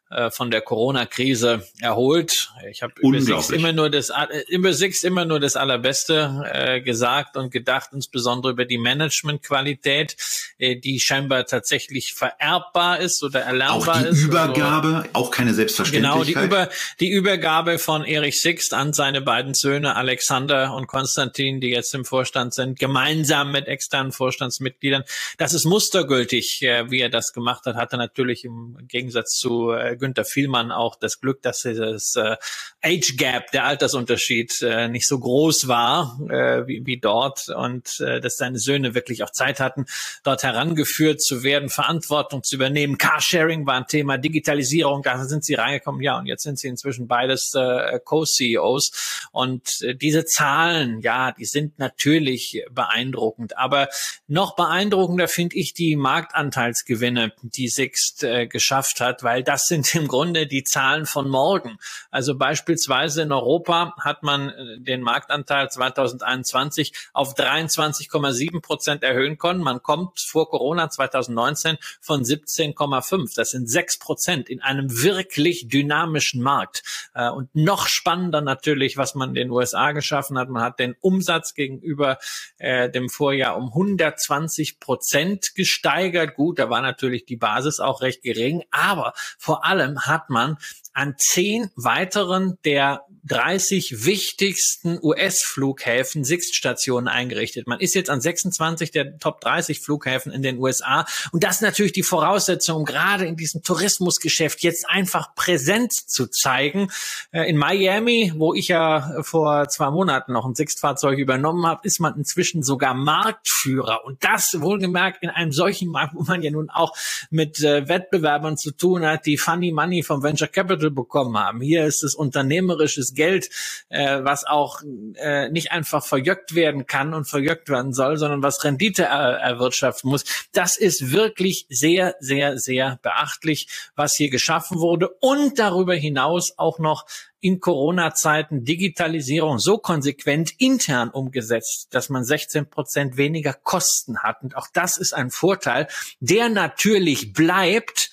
äh, von der Corona-Krise erholt. Ich habe über Six immer nur das äh, über Six immer nur das Allerbeste äh, gesagt und gedacht, insbesondere über die Managementqualität, äh, die scheinbar tatsächlich vererbbar ist oder erlernbar ist. Auch die ist Übergabe, also, auch keine Selbstverständlichkeit. Genau, die, Über, die Übergabe von Erich Sixt an seine beiden Söhne Alexander und Konstantin, die jetzt im Vorstand sind, gemeinsam mit externen Vorstandsmitgliedern. Das ist mustergültig, äh, wie er das gemacht hat. Hat er natürlich im Gegensatz zu äh, Günther Vielmann auch das Glück, dass das äh, Age Gap, der Altersunterschied, äh, nicht so groß war äh, wie, wie dort und äh, dass seine Söhne wirklich auch Zeit hatten, dort herangeführt zu werden, Verantwortung zu übernehmen. Carsharing war ein Thema, Digitalisierung, da sind sie reingekommen, ja, und jetzt sind sie inzwischen beides äh, Co-CEOs und äh, diese Zahlen, ja, die sind natürlich beeindruckend, aber noch beeindruckender finde ich die Marktanteilsgewinne, die Sixt äh, geschafft hat, weil das sind im Grunde die Zahlen von morgen. Also beispielsweise in Europa hat man äh, den Marktanteil 2021 auf 23,7 Prozent erhöhen können. Man kommt vor Corona 2019 von 17,5. Das sind sechs Prozent in einem wirklich dynamischen Markt. Äh, und noch spannender natürlich, was man in den USA geschaffen hat. Man hat den Umsatz gegenüber äh, dem Vorjahr um 120 Prozent gesteigert. Gut, da war natürlich die Basis auch recht gering, aber vor allem hat man an zehn weiteren der 30 wichtigsten US-Flughäfen Sixt-Stationen eingerichtet. Man ist jetzt an 26 der Top 30 Flughäfen in den USA. Und das ist natürlich die Voraussetzung, um gerade in diesem Tourismusgeschäft jetzt einfach Präsenz zu zeigen. Äh, in Miami, wo ich ja vor zwei Monaten noch ein Sixt-Fahrzeug übernommen habe, ist man inzwischen sogar Marktführer. Und das wohlgemerkt in einem solchen Markt, wo man ja nun auch mit äh, Wettbewerbern zu tun hat, die Funny Money vom Venture Capital bekommen haben. Hier ist es unternehmerisches Geld, äh, was auch äh, nicht einfach verjöckt werden kann und verjöckt werden soll, sondern was Rendite er erwirtschaften muss. Das ist wirklich sehr, sehr, sehr beachtlich, was hier geschaffen wurde und darüber hinaus auch noch in Corona-Zeiten Digitalisierung so konsequent intern umgesetzt, dass man 16 Prozent weniger Kosten hat. Und auch das ist ein Vorteil, der natürlich bleibt,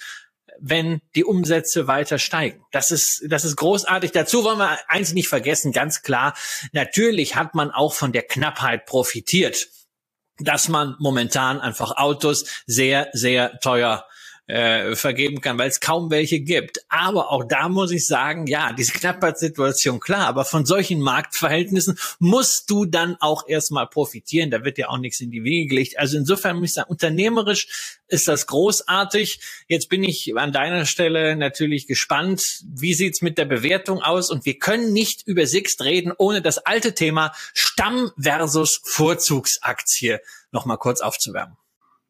wenn die Umsätze weiter steigen. Das ist, das ist großartig. Dazu wollen wir eins nicht vergessen, ganz klar. Natürlich hat man auch von der Knappheit profitiert, dass man momentan einfach Autos sehr, sehr teuer äh, vergeben kann, weil es kaum welche gibt. Aber auch da muss ich sagen, ja, diese Knappheitssituation, klar, aber von solchen Marktverhältnissen musst du dann auch erstmal profitieren. Da wird ja auch nichts in die Wege gelegt. Also insofern muss ich sagen, unternehmerisch ist das großartig. Jetzt bin ich an deiner Stelle natürlich gespannt. Wie sieht's mit der Bewertung aus? Und wir können nicht über Sixt reden, ohne das alte Thema Stamm versus Vorzugsaktie nochmal kurz aufzuwärmen.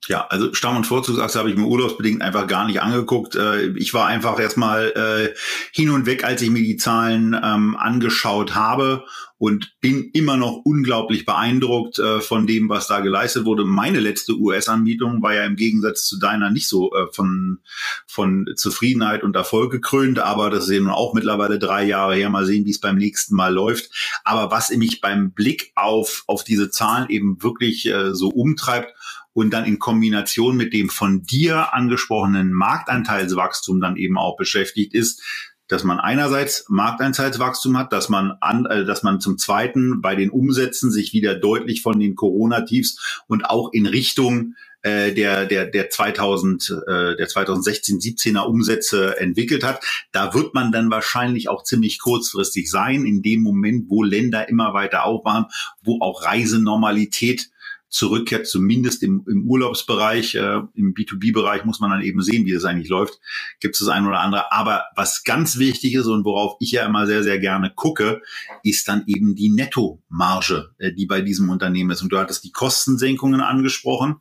Ja, also Stamm- und Vorzugsachse habe ich mir urlaubsbedingt einfach gar nicht angeguckt. Äh, ich war einfach erstmal äh, hin und weg, als ich mir die Zahlen ähm, angeschaut habe und bin immer noch unglaublich beeindruckt äh, von dem, was da geleistet wurde. Meine letzte US-Anbietung war ja im Gegensatz zu deiner nicht so von, von Zufriedenheit und Erfolg gekrönt, aber das ja nun auch mittlerweile drei Jahre her. Mal sehen, wie es beim nächsten Mal läuft. Aber was mich beim Blick auf, auf diese Zahlen eben wirklich so umtreibt und dann in Kombination mit dem von dir angesprochenen Marktanteilswachstum dann eben auch beschäftigt ist, dass man einerseits Marktanteilswachstum hat, dass man an, äh, dass man zum Zweiten bei den Umsätzen sich wieder deutlich von den Corona-Tiefs und auch in Richtung äh, der der der 2000 äh, der 2016 17er Umsätze entwickelt hat. Da wird man dann wahrscheinlich auch ziemlich kurzfristig sein in dem Moment, wo Länder immer weiter aufmachen, wo auch Reisenormalität zurückkehrt, zumindest im, im Urlaubsbereich, äh, im B2B-Bereich muss man dann eben sehen, wie das eigentlich läuft, gibt es das ein oder andere. Aber was ganz wichtig ist und worauf ich ja immer sehr, sehr gerne gucke, ist dann eben die Nettomarge, äh, die bei diesem Unternehmen ist. Und du hattest die Kostensenkungen angesprochen.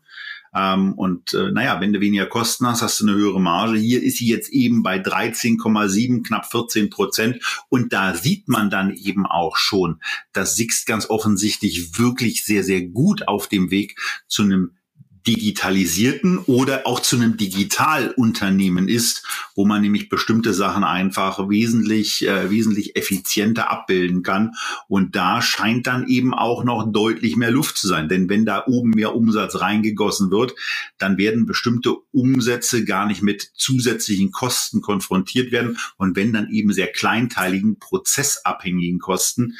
Ähm, und äh, naja, wenn du weniger Kosten hast, hast du eine höhere Marge. Hier ist sie jetzt eben bei 13,7, knapp 14 Prozent. Und da sieht man dann eben auch schon, dass Sixt ganz offensichtlich wirklich sehr, sehr gut auf dem Weg zu einem digitalisierten oder auch zu einem Digitalunternehmen ist, wo man nämlich bestimmte Sachen einfach wesentlich, äh, wesentlich effizienter abbilden kann. Und da scheint dann eben auch noch deutlich mehr Luft zu sein. Denn wenn da oben mehr Umsatz reingegossen wird, dann werden bestimmte Umsätze gar nicht mit zusätzlichen Kosten konfrontiert werden. Und wenn dann eben sehr kleinteiligen, prozessabhängigen Kosten,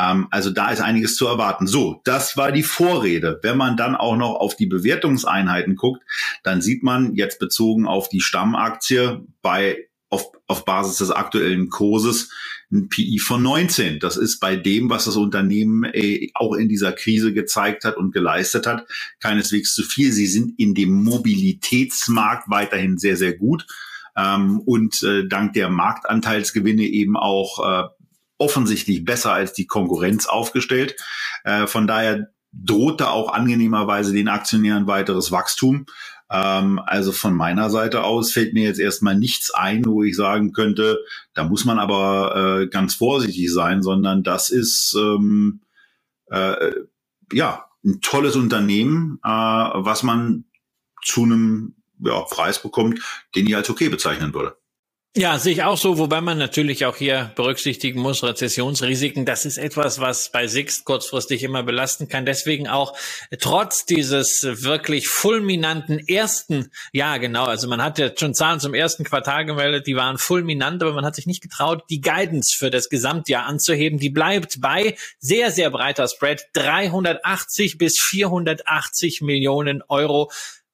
ähm, also da ist einiges zu erwarten. So, das war die Vorrede. Wenn man dann auch noch auf die Bewertungseinheiten guckt, dann sieht man jetzt bezogen auf die Stammaktie bei auf, auf Basis des aktuellen Kurses ein PI von 19. Das ist bei dem, was das Unternehmen äh, auch in dieser Krise gezeigt hat und geleistet hat, keineswegs zu viel. Sie sind in dem Mobilitätsmarkt weiterhin sehr, sehr gut. ähm, und äh, dank der Marktanteilsgewinne eben auch äh, offensichtlich besser als die Konkurrenz aufgestellt. Äh, von daher droht da auch angenehmerweise den Aktionären weiteres Wachstum. Ähm, also von meiner Seite aus fällt mir jetzt erstmal nichts ein, wo ich sagen könnte, da muss man aber äh, ganz vorsichtig sein, sondern das ist ähm, äh, ja ein tolles Unternehmen, äh, was man zu einem ja, Preis bekommt, den ich als okay bezeichnen würde. Ja, sehe ich auch so, wobei man natürlich auch hier berücksichtigen muss, Rezessionsrisiken, das ist etwas, was bei Sixt kurzfristig immer belasten kann. Deswegen auch trotz dieses wirklich fulminanten ersten, ja genau, also man hat ja schon Zahlen zum ersten Quartal gemeldet, die waren fulminant, aber man hat sich nicht getraut, die Guidance für das Gesamtjahr anzuheben. Die bleibt bei sehr, sehr breiter Spread, 380 bis 480 Millionen Euro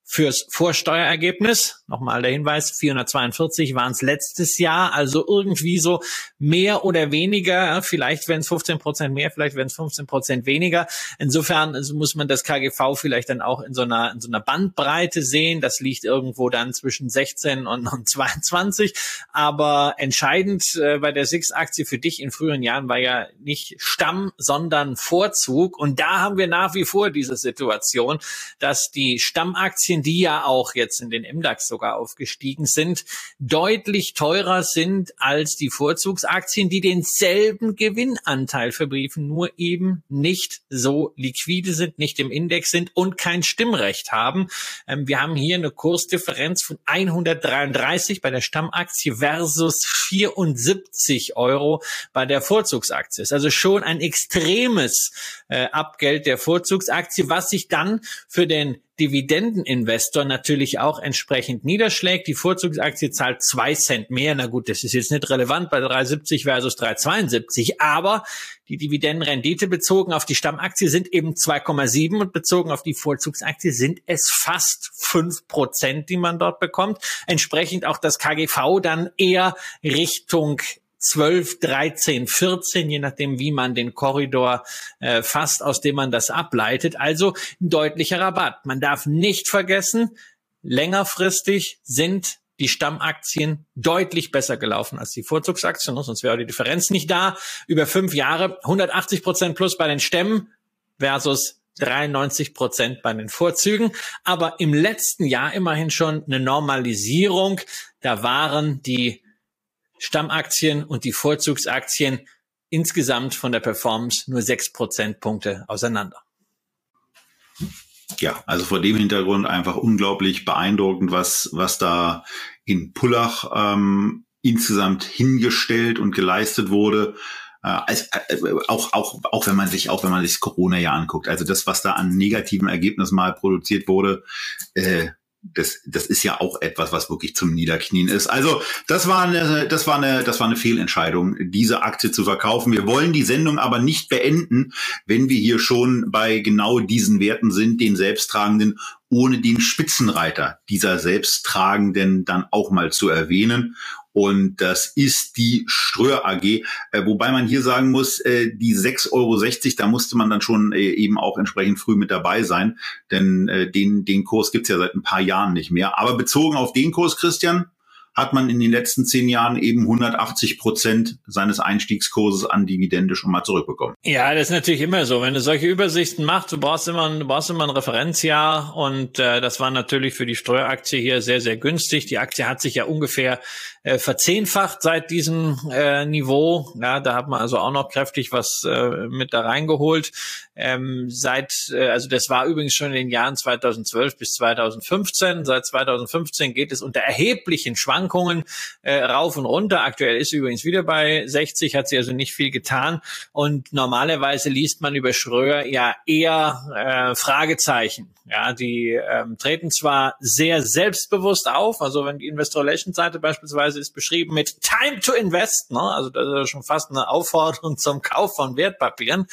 fürs Vorsteuerergebnis. Nochmal der Hinweis, 442 waren es letztes Jahr, also irgendwie so mehr oder weniger, vielleicht werden es 15 Prozent mehr, vielleicht werden es 15 Prozent weniger. Insofern muss man das KGV vielleicht dann auch in so einer, in so einer Bandbreite sehen. Das liegt irgendwo dann zwischen 16 und, und 22. Aber entscheidend äh, bei der Six-Aktie für dich in früheren Jahren war ja nicht Stamm, sondern Vorzug. Und da haben wir nach wie vor diese Situation, dass die Stammaktien Aktien, die ja auch jetzt in den MDAX sogar aufgestiegen sind, deutlich teurer sind als die Vorzugsaktien, die denselben Gewinnanteil verbriefen, nur eben nicht so liquide sind, nicht im Index sind und kein Stimmrecht haben. Ähm, wir haben hier eine Kursdifferenz von 133 bei der Stammaktie versus 74 Euro bei der Vorzugsaktie. ist also schon ein extremes äh, Abgeld der Vorzugsaktie, was sich dann für den Dividendeninvestor natürlich auch entsprechend niederschlägt. Die Vorzugsaktie zahlt zwei Cent mehr. Na gut, das ist jetzt nicht relevant bei 3,70 versus 3,72, aber die Dividendenrendite bezogen auf die Stammaktie sind eben 2,7 und bezogen auf die Vorzugsaktie sind es fast fünf Prozent, die man dort bekommt. Entsprechend auch das KGV dann eher Richtung 12, 13, 14, je nachdem, wie man den Korridor äh, fasst, aus dem man das ableitet. Also ein deutlicher Rabatt. Man darf nicht vergessen, längerfristig sind die Stammaktien deutlich besser gelaufen als die Vorzugsaktien, sonst wäre die Differenz nicht da. Über fünf Jahre 180 Prozent plus bei den Stämmen versus 93 Prozent bei den Vorzügen. Aber im letzten Jahr immerhin schon eine Normalisierung. Da waren die Stammaktien und die Vorzugsaktien insgesamt von der Performance nur sechs Prozentpunkte auseinander. Ja, also vor dem Hintergrund einfach unglaublich beeindruckend, was, was da in Pullach ähm, insgesamt hingestellt und geleistet wurde. Äh, als, äh, auch, auch, auch wenn man sich, auch wenn man sich das Corona-Jahr anguckt. Also das, was da an negativen Ergebnissen mal produziert wurde, äh, das, das ist ja auch etwas, was wirklich zum Niederknien ist. Also das war eine, das war eine, das war eine Fehlentscheidung, diese Aktie zu verkaufen. Wir wollen die Sendung aber nicht beenden, wenn wir hier schon bei genau diesen Werten sind, den selbsttragenden, ohne den Spitzenreiter dieser selbsttragenden dann auch mal zu erwähnen. Und das ist die Ströer AG. Äh, wobei man hier sagen muss, äh, die 6,60 Euro, da musste man dann schon äh, eben auch entsprechend früh mit dabei sein. Denn äh, den, den Kurs gibt's ja seit ein paar Jahren nicht mehr. Aber bezogen auf den Kurs, Christian, hat man in den letzten zehn Jahren eben 180 Prozent seines Einstiegskurses an Dividende schon mal zurückbekommen. Ja, das ist natürlich immer so. Wenn du solche Übersichten machst, du brauchst immer, du brauchst immer ein Referenzjahr und äh, das war natürlich für die Steueraktie hier sehr, sehr günstig. Die Aktie hat sich ja ungefähr äh, verzehnfacht seit diesem äh, Niveau. Ja, da hat man also auch noch kräftig was äh, mit da reingeholt. Ähm, seit, äh, also das war übrigens schon in den Jahren 2012 bis 2015. Seit 2015 geht es unter erheblichen Schwankungen äh, rauf und runter. Aktuell ist sie übrigens wieder bei 60, hat sie also nicht viel getan. Und normalerweise liest man über Schröer ja eher äh, Fragezeichen. Ja, die ähm, treten zwar sehr selbstbewusst auf, also wenn die Investor Relations Seite beispielsweise ist beschrieben mit Time to Invest, ne? also das ist schon fast eine Aufforderung zum Kauf von Wertpapieren.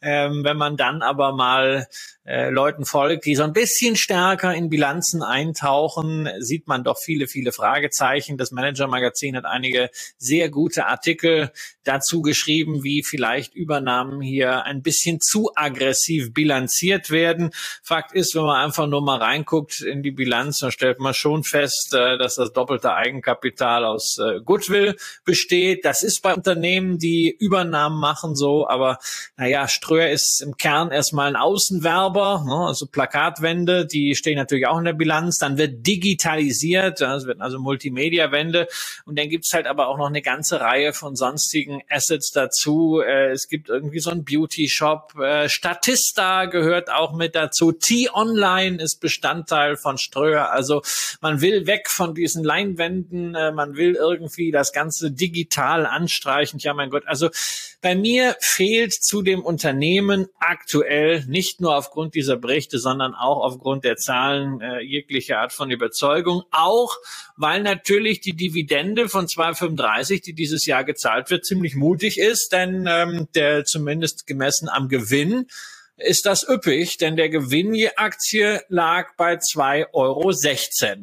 Ähm, wenn man dann aber mal äh, Leuten folgt, die so ein bisschen stärker in Bilanzen eintauchen, sieht man doch viele, viele Fragezeichen. Das Manager-Magazin hat einige sehr gute Artikel dazu geschrieben, wie vielleicht Übernahmen hier ein bisschen zu aggressiv bilanziert werden. Fakt ist, wenn man einfach nur mal reinguckt in die Bilanz, dann stellt man schon fest, äh, dass das doppelte Eigenkapital aus äh, Goodwill besteht. Das ist bei Unternehmen, die Übernahmen machen, so, aber naja, Ströer ist im Kern erstmal ein Außenwerber, ne? also Plakatwände, die stehen natürlich auch in der Bilanz. Dann wird digitalisiert, es wird also Multimedia-Wände und dann gibt's halt aber auch noch eine ganze Reihe von sonstigen Assets dazu. Äh, es gibt irgendwie so einen Beauty-Shop, äh, Statista gehört auch mit dazu, T-Online ist Bestandteil von Ströer. Also man will weg von diesen Leinwänden, äh, man will irgendwie das Ganze digital anstreichen. Ja, mein Gott, also bei mir fehlt zu dem Unternehmen aktuell nicht nur aufgrund dieser Berichte, sondern auch aufgrund der Zahlen äh, jegliche Art von Überzeugung. Auch weil natürlich die Dividende von 2,35, die dieses Jahr gezahlt wird, ziemlich mutig ist, denn ähm, der zumindest gemessen am Gewinn ist das üppig, denn der Gewinn je Aktie lag bei 2,16 Euro.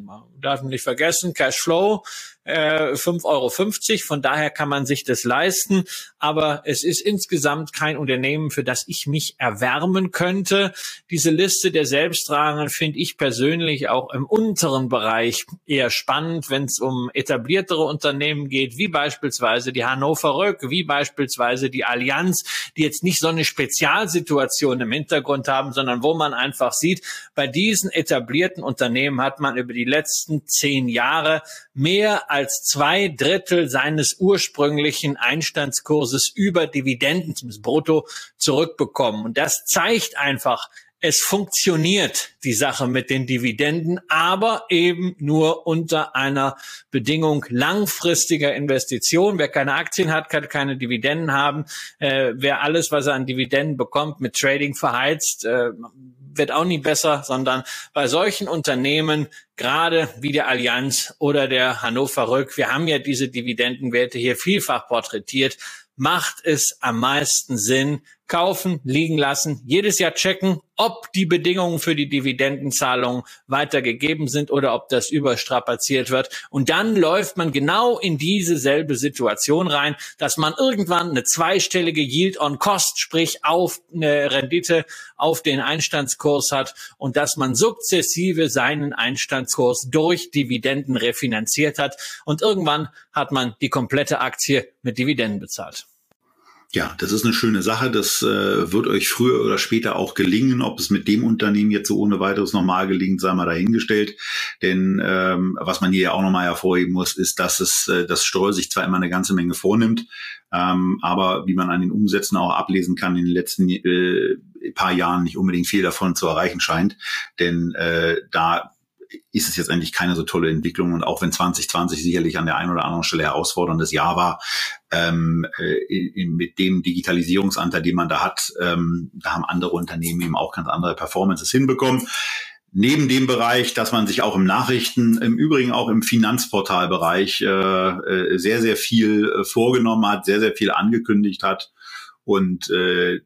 Man darf nicht vergessen, Cashflow äh, 5,50 Euro. Von daher kann man sich das leisten. Aber es ist insgesamt kein Unternehmen, für das ich mich erwärmen könnte. Diese Liste der Selbsttragenden finde ich persönlich auch im unteren Bereich eher spannend, wenn es um etabliertere Unternehmen geht, wie beispielsweise die Hannover Rück, wie beispielsweise die Allianz, die jetzt nicht so eine Spezialsituation im Hintergrund haben, sondern wo man einfach sieht, bei diesen etablierten Unternehmen hat man über die letzten zehn Jahre mehr als zwei Drittel seines ursprünglichen Einstandskurses über Dividenden, brutto, zurückbekommen. Und das zeigt einfach, es funktioniert, die Sache mit den Dividenden, aber eben nur unter einer Bedingung langfristiger Investition. Wer keine Aktien hat, kann keine Dividenden haben. Äh, wer alles, was er an Dividenden bekommt, mit Trading verheizt, äh, wird auch nie besser, sondern bei solchen Unternehmen, gerade wie der Allianz oder der Hannover Rück, wir haben ja diese Dividendenwerte hier vielfach porträtiert, macht es am meisten Sinn, kaufen, liegen lassen, jedes Jahr checken, ob die Bedingungen für die Dividendenzahlung weitergegeben sind oder ob das überstrapaziert wird. Und dann läuft man genau in diese selbe Situation rein, dass man irgendwann eine zweistellige Yield on Cost, sprich auf eine Rendite auf den Einstandskurs hat und dass man sukzessive seinen Einstandskurs durch Dividenden refinanziert hat. Und irgendwann hat man die komplette Aktie mit Dividenden bezahlt. Ja, das ist eine schöne Sache. Das äh, wird euch früher oder später auch gelingen. Ob es mit dem Unternehmen jetzt so ohne weiteres normal gelingt, sei mal dahingestellt. Denn ähm, was man hier ja auch nochmal hervorheben muss, ist, dass es äh, das Steuer sich zwar immer eine ganze Menge vornimmt, ähm, aber wie man an den Umsätzen auch ablesen kann, in den letzten äh, paar Jahren nicht unbedingt viel davon zu erreichen scheint. Denn äh, da ist es jetzt eigentlich keine so tolle Entwicklung. Und auch wenn 2020 sicherlich an der einen oder anderen Stelle herausforderndes Jahr war, ähm, äh, mit dem Digitalisierungsanteil, den man da hat, ähm, da haben andere Unternehmen eben auch ganz andere Performances hinbekommen. Neben dem Bereich, dass man sich auch im Nachrichten, im Übrigen auch im Finanzportalbereich äh, äh sehr, sehr viel äh, vorgenommen hat, sehr, sehr viel angekündigt hat und äh,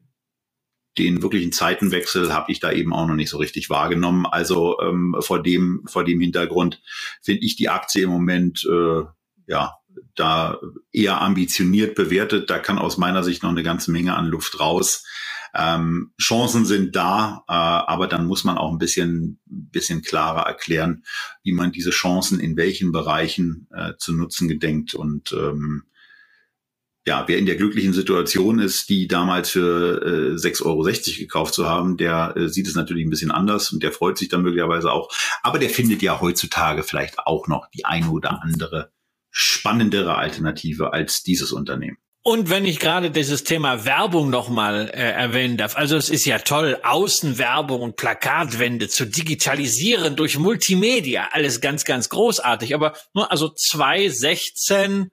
den wirklichen Zeitenwechsel habe ich da eben auch noch nicht so richtig wahrgenommen. Also ähm, vor dem vor dem Hintergrund finde ich die Aktie im Moment äh, ja da eher ambitioniert bewertet. Da kann aus meiner Sicht noch eine ganze Menge an Luft raus. Ähm, Chancen sind da, äh, aber dann muss man auch ein bisschen, bisschen klarer erklären, wie man diese Chancen in welchen Bereichen äh, zu nutzen gedenkt. Und ähm, ja, wer in der glücklichen Situation ist, die damals für äh, 6,60 Euro gekauft zu haben, der äh, sieht es natürlich ein bisschen anders und der freut sich dann möglicherweise auch. Aber der findet ja heutzutage vielleicht auch noch die eine oder andere spannendere Alternative als dieses Unternehmen. Und wenn ich gerade dieses Thema Werbung nochmal äh, erwähnen darf, also es ist ja toll, Außenwerbung und Plakatwände zu digitalisieren durch Multimedia, alles ganz, ganz großartig. Aber nur also 2016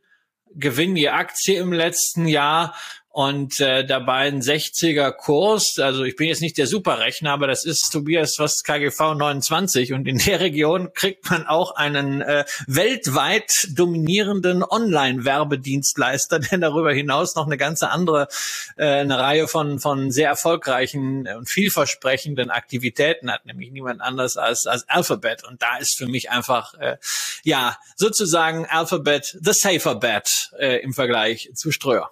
Gewinn je Aktie im letzten Jahr und äh, dabei ein 60er Kurs. Also ich bin jetzt nicht der Superrechner, aber das ist Tobias fast KGV 29 und in der Region kriegt man auch einen äh, weltweit dominierenden Online-Werbedienstleister, *laughs* der darüber hinaus noch eine ganze andere, äh, eine Reihe von von sehr erfolgreichen und vielversprechenden Aktivitäten hat, nämlich niemand anders als als Alphabet und da ist für mich einfach äh, ja sozusagen Alphabet the safer bet äh, im Vergleich zu Ströer.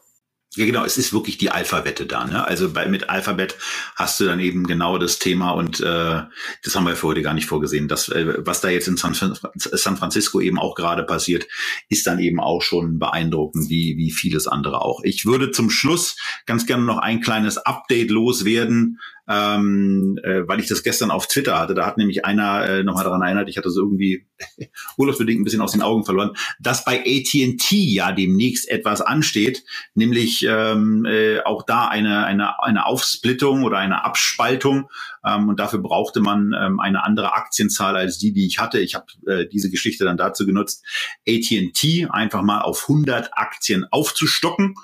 Ja, genau, es ist wirklich die Alpha-Wette da. Ne? Also bei, mit Alphabet hast du dann eben genau das Thema und äh, das haben wir für heute gar nicht vorgesehen. Das, äh, was da jetzt in San, San Francisco eben auch gerade passiert, ist dann eben auch schon beeindruckend, wie, wie vieles andere auch. Ich würde zum Schluss ganz gerne noch ein kleines Update loswerden ähm, äh, weil ich das gestern auf Twitter hatte. Da hat nämlich einer äh, nochmal daran erinnert, ich hatte es irgendwie *laughs* urlaubsbedingt ein bisschen aus den Augen verloren, dass bei AT&T ja demnächst etwas ansteht, nämlich ähm, äh, auch da eine, eine, eine Aufsplittung oder eine Abspaltung ähm, und dafür brauchte man ähm, eine andere Aktienzahl als die, die ich hatte. Ich habe äh, diese Geschichte dann dazu genutzt, AT&T einfach mal auf 100 Aktien aufzustocken.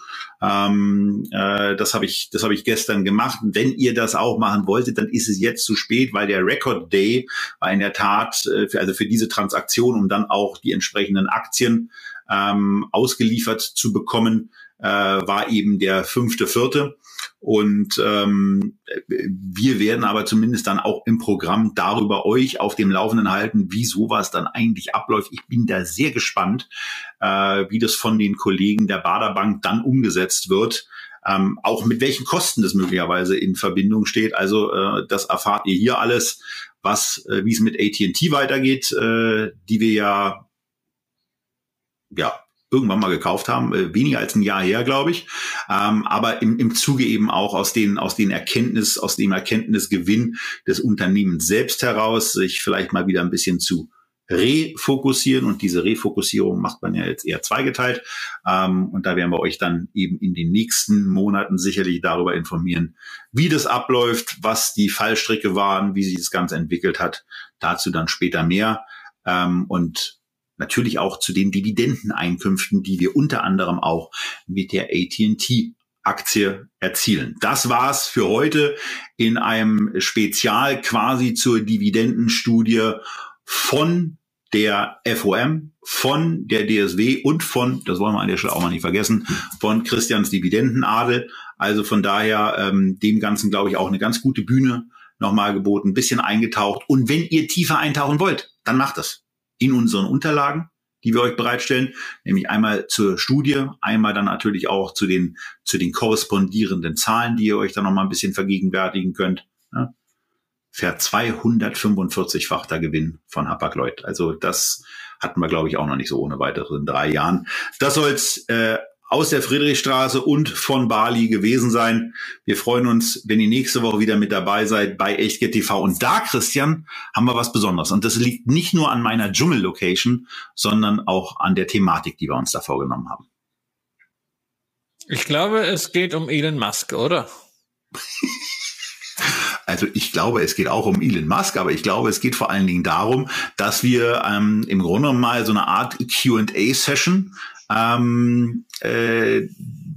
Ähm, äh, das habe ich, das habe ich gestern gemacht. wenn ihr das auch machen wolltet, dann ist es jetzt zu spät, weil der Record Day war in der Tat, äh, für, also für diese Transaktion, um dann auch die entsprechenden Aktien ähm, ausgeliefert zu bekommen, äh, war eben der fünfte, vierte. Und ähm, wir werden aber zumindest dann auch im Programm darüber euch auf dem Laufenden halten, wie sowas dann eigentlich abläuft. Ich bin da sehr gespannt, äh, wie das von den Kollegen der Baderbank dann umgesetzt wird. Ähm, auch mit welchen Kosten das möglicherweise in Verbindung steht. Also äh, das erfahrt ihr hier alles, was, äh, wie es mit AT&T weitergeht, äh, die wir ja ja irgendwann mal gekauft haben, äh, weniger als ein Jahr her, glaube ich. Ähm, aber im, im Zuge eben auch aus den, aus den Erkenntnis, aus dem Erkenntnisgewinn des Unternehmens selbst heraus, sich vielleicht mal wieder ein bisschen zu refokussieren und diese Refokussierung macht man ja jetzt eher zweigeteilt ähm, und da werden wir euch dann eben in den nächsten Monaten sicherlich darüber informieren, wie das abläuft, was die Fallstricke waren, wie sich das Ganze entwickelt hat. Dazu dann später mehr ähm, und natürlich auch zu den Dividendeneinkünften, die wir unter anderem auch mit der AT&T Aktie erzielen. Das war's für heute in einem Spezial quasi zur Dividendenstudie von der FOM, von der DSW und von, das wollen wir an der Stelle auch mal nicht vergessen, von Christians Dividendenadel. Also von daher ähm, dem Ganzen, glaube ich, auch eine ganz gute Bühne nochmal geboten, ein bisschen eingetaucht. Und wenn ihr tiefer eintauchen wollt, dann macht es in unseren Unterlagen, die wir euch bereitstellen, nämlich einmal zur Studie, einmal dann natürlich auch zu den, zu den korrespondierenden Zahlen, die ihr euch dann nochmal ein bisschen vergegenwärtigen könnt. Ja. Fährt 245-fachter Gewinn von Hapag-Lloyd. Also das hatten wir, glaube ich, auch noch nicht so ohne weitere in drei Jahren. Das soll's äh, aus der Friedrichstraße und von Bali gewesen sein. Wir freuen uns, wenn ihr nächste Woche wieder mit dabei seid bei Echtgeld TV. Und da, Christian, haben wir was Besonderes. Und das liegt nicht nur an meiner Dschungel-Location, sondern auch an der Thematik, die wir uns da vorgenommen haben. Ich glaube, es geht um Elon Musk, oder? *laughs* Also ich glaube, es geht auch um Elon Musk, aber ich glaube, es geht vor allen Dingen darum, dass wir ähm, im Grunde mal so eine Art QA-Session ähm, äh,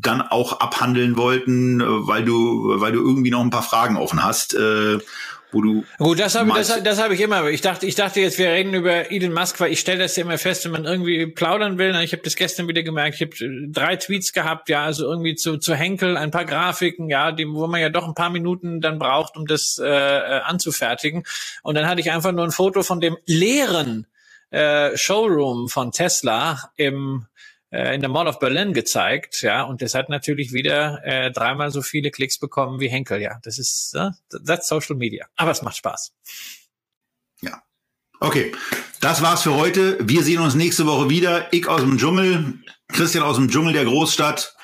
dann auch abhandeln wollten, weil du, weil du irgendwie noch ein paar Fragen offen hast. Äh, wo du Gut, das habe das, das hab ich immer. Ich dachte, ich dachte jetzt, wir reden über Elon Musk, weil ich stelle das ja immer fest, wenn man irgendwie plaudern will. Ich habe das gestern wieder gemerkt. Ich habe drei Tweets gehabt, ja, also irgendwie zu, zu Henkel, ein paar Grafiken, ja, die, wo man ja doch ein paar Minuten dann braucht, um das äh, äh anzufertigen. Und dann hatte ich einfach nur ein Foto von dem leeren äh, Showroom von Tesla im äh, in der Mall of Berlin gezeigt, ja, und das hat natürlich wieder äh, dreimal so viele Klicks bekommen wie Henkel, ja. Das ist, äh, that's Social Media. Aber es macht Spaß. Ja. Okay, das war's für heute. Wir sehen uns nächste Woche wieder. Ich aus dem Dschungel, Christian aus dem Dschungel der Großstadt.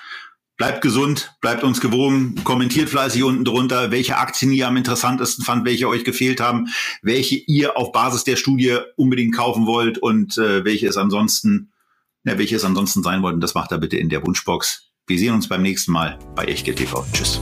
Bleibt gesund, bleibt uns gewogen, kommentiert fleißig unten drunter, welche Aktien ihr am interessantesten fand, welche euch gefehlt haben, welche ihr auf Basis der Studie unbedingt kaufen wollt und äh, welche es ansonsten ja, welche es ansonsten sein wollten, das macht er bitte in der Wunschbox. Wir sehen uns beim nächsten Mal bei Echtgeld TV. Tschüss.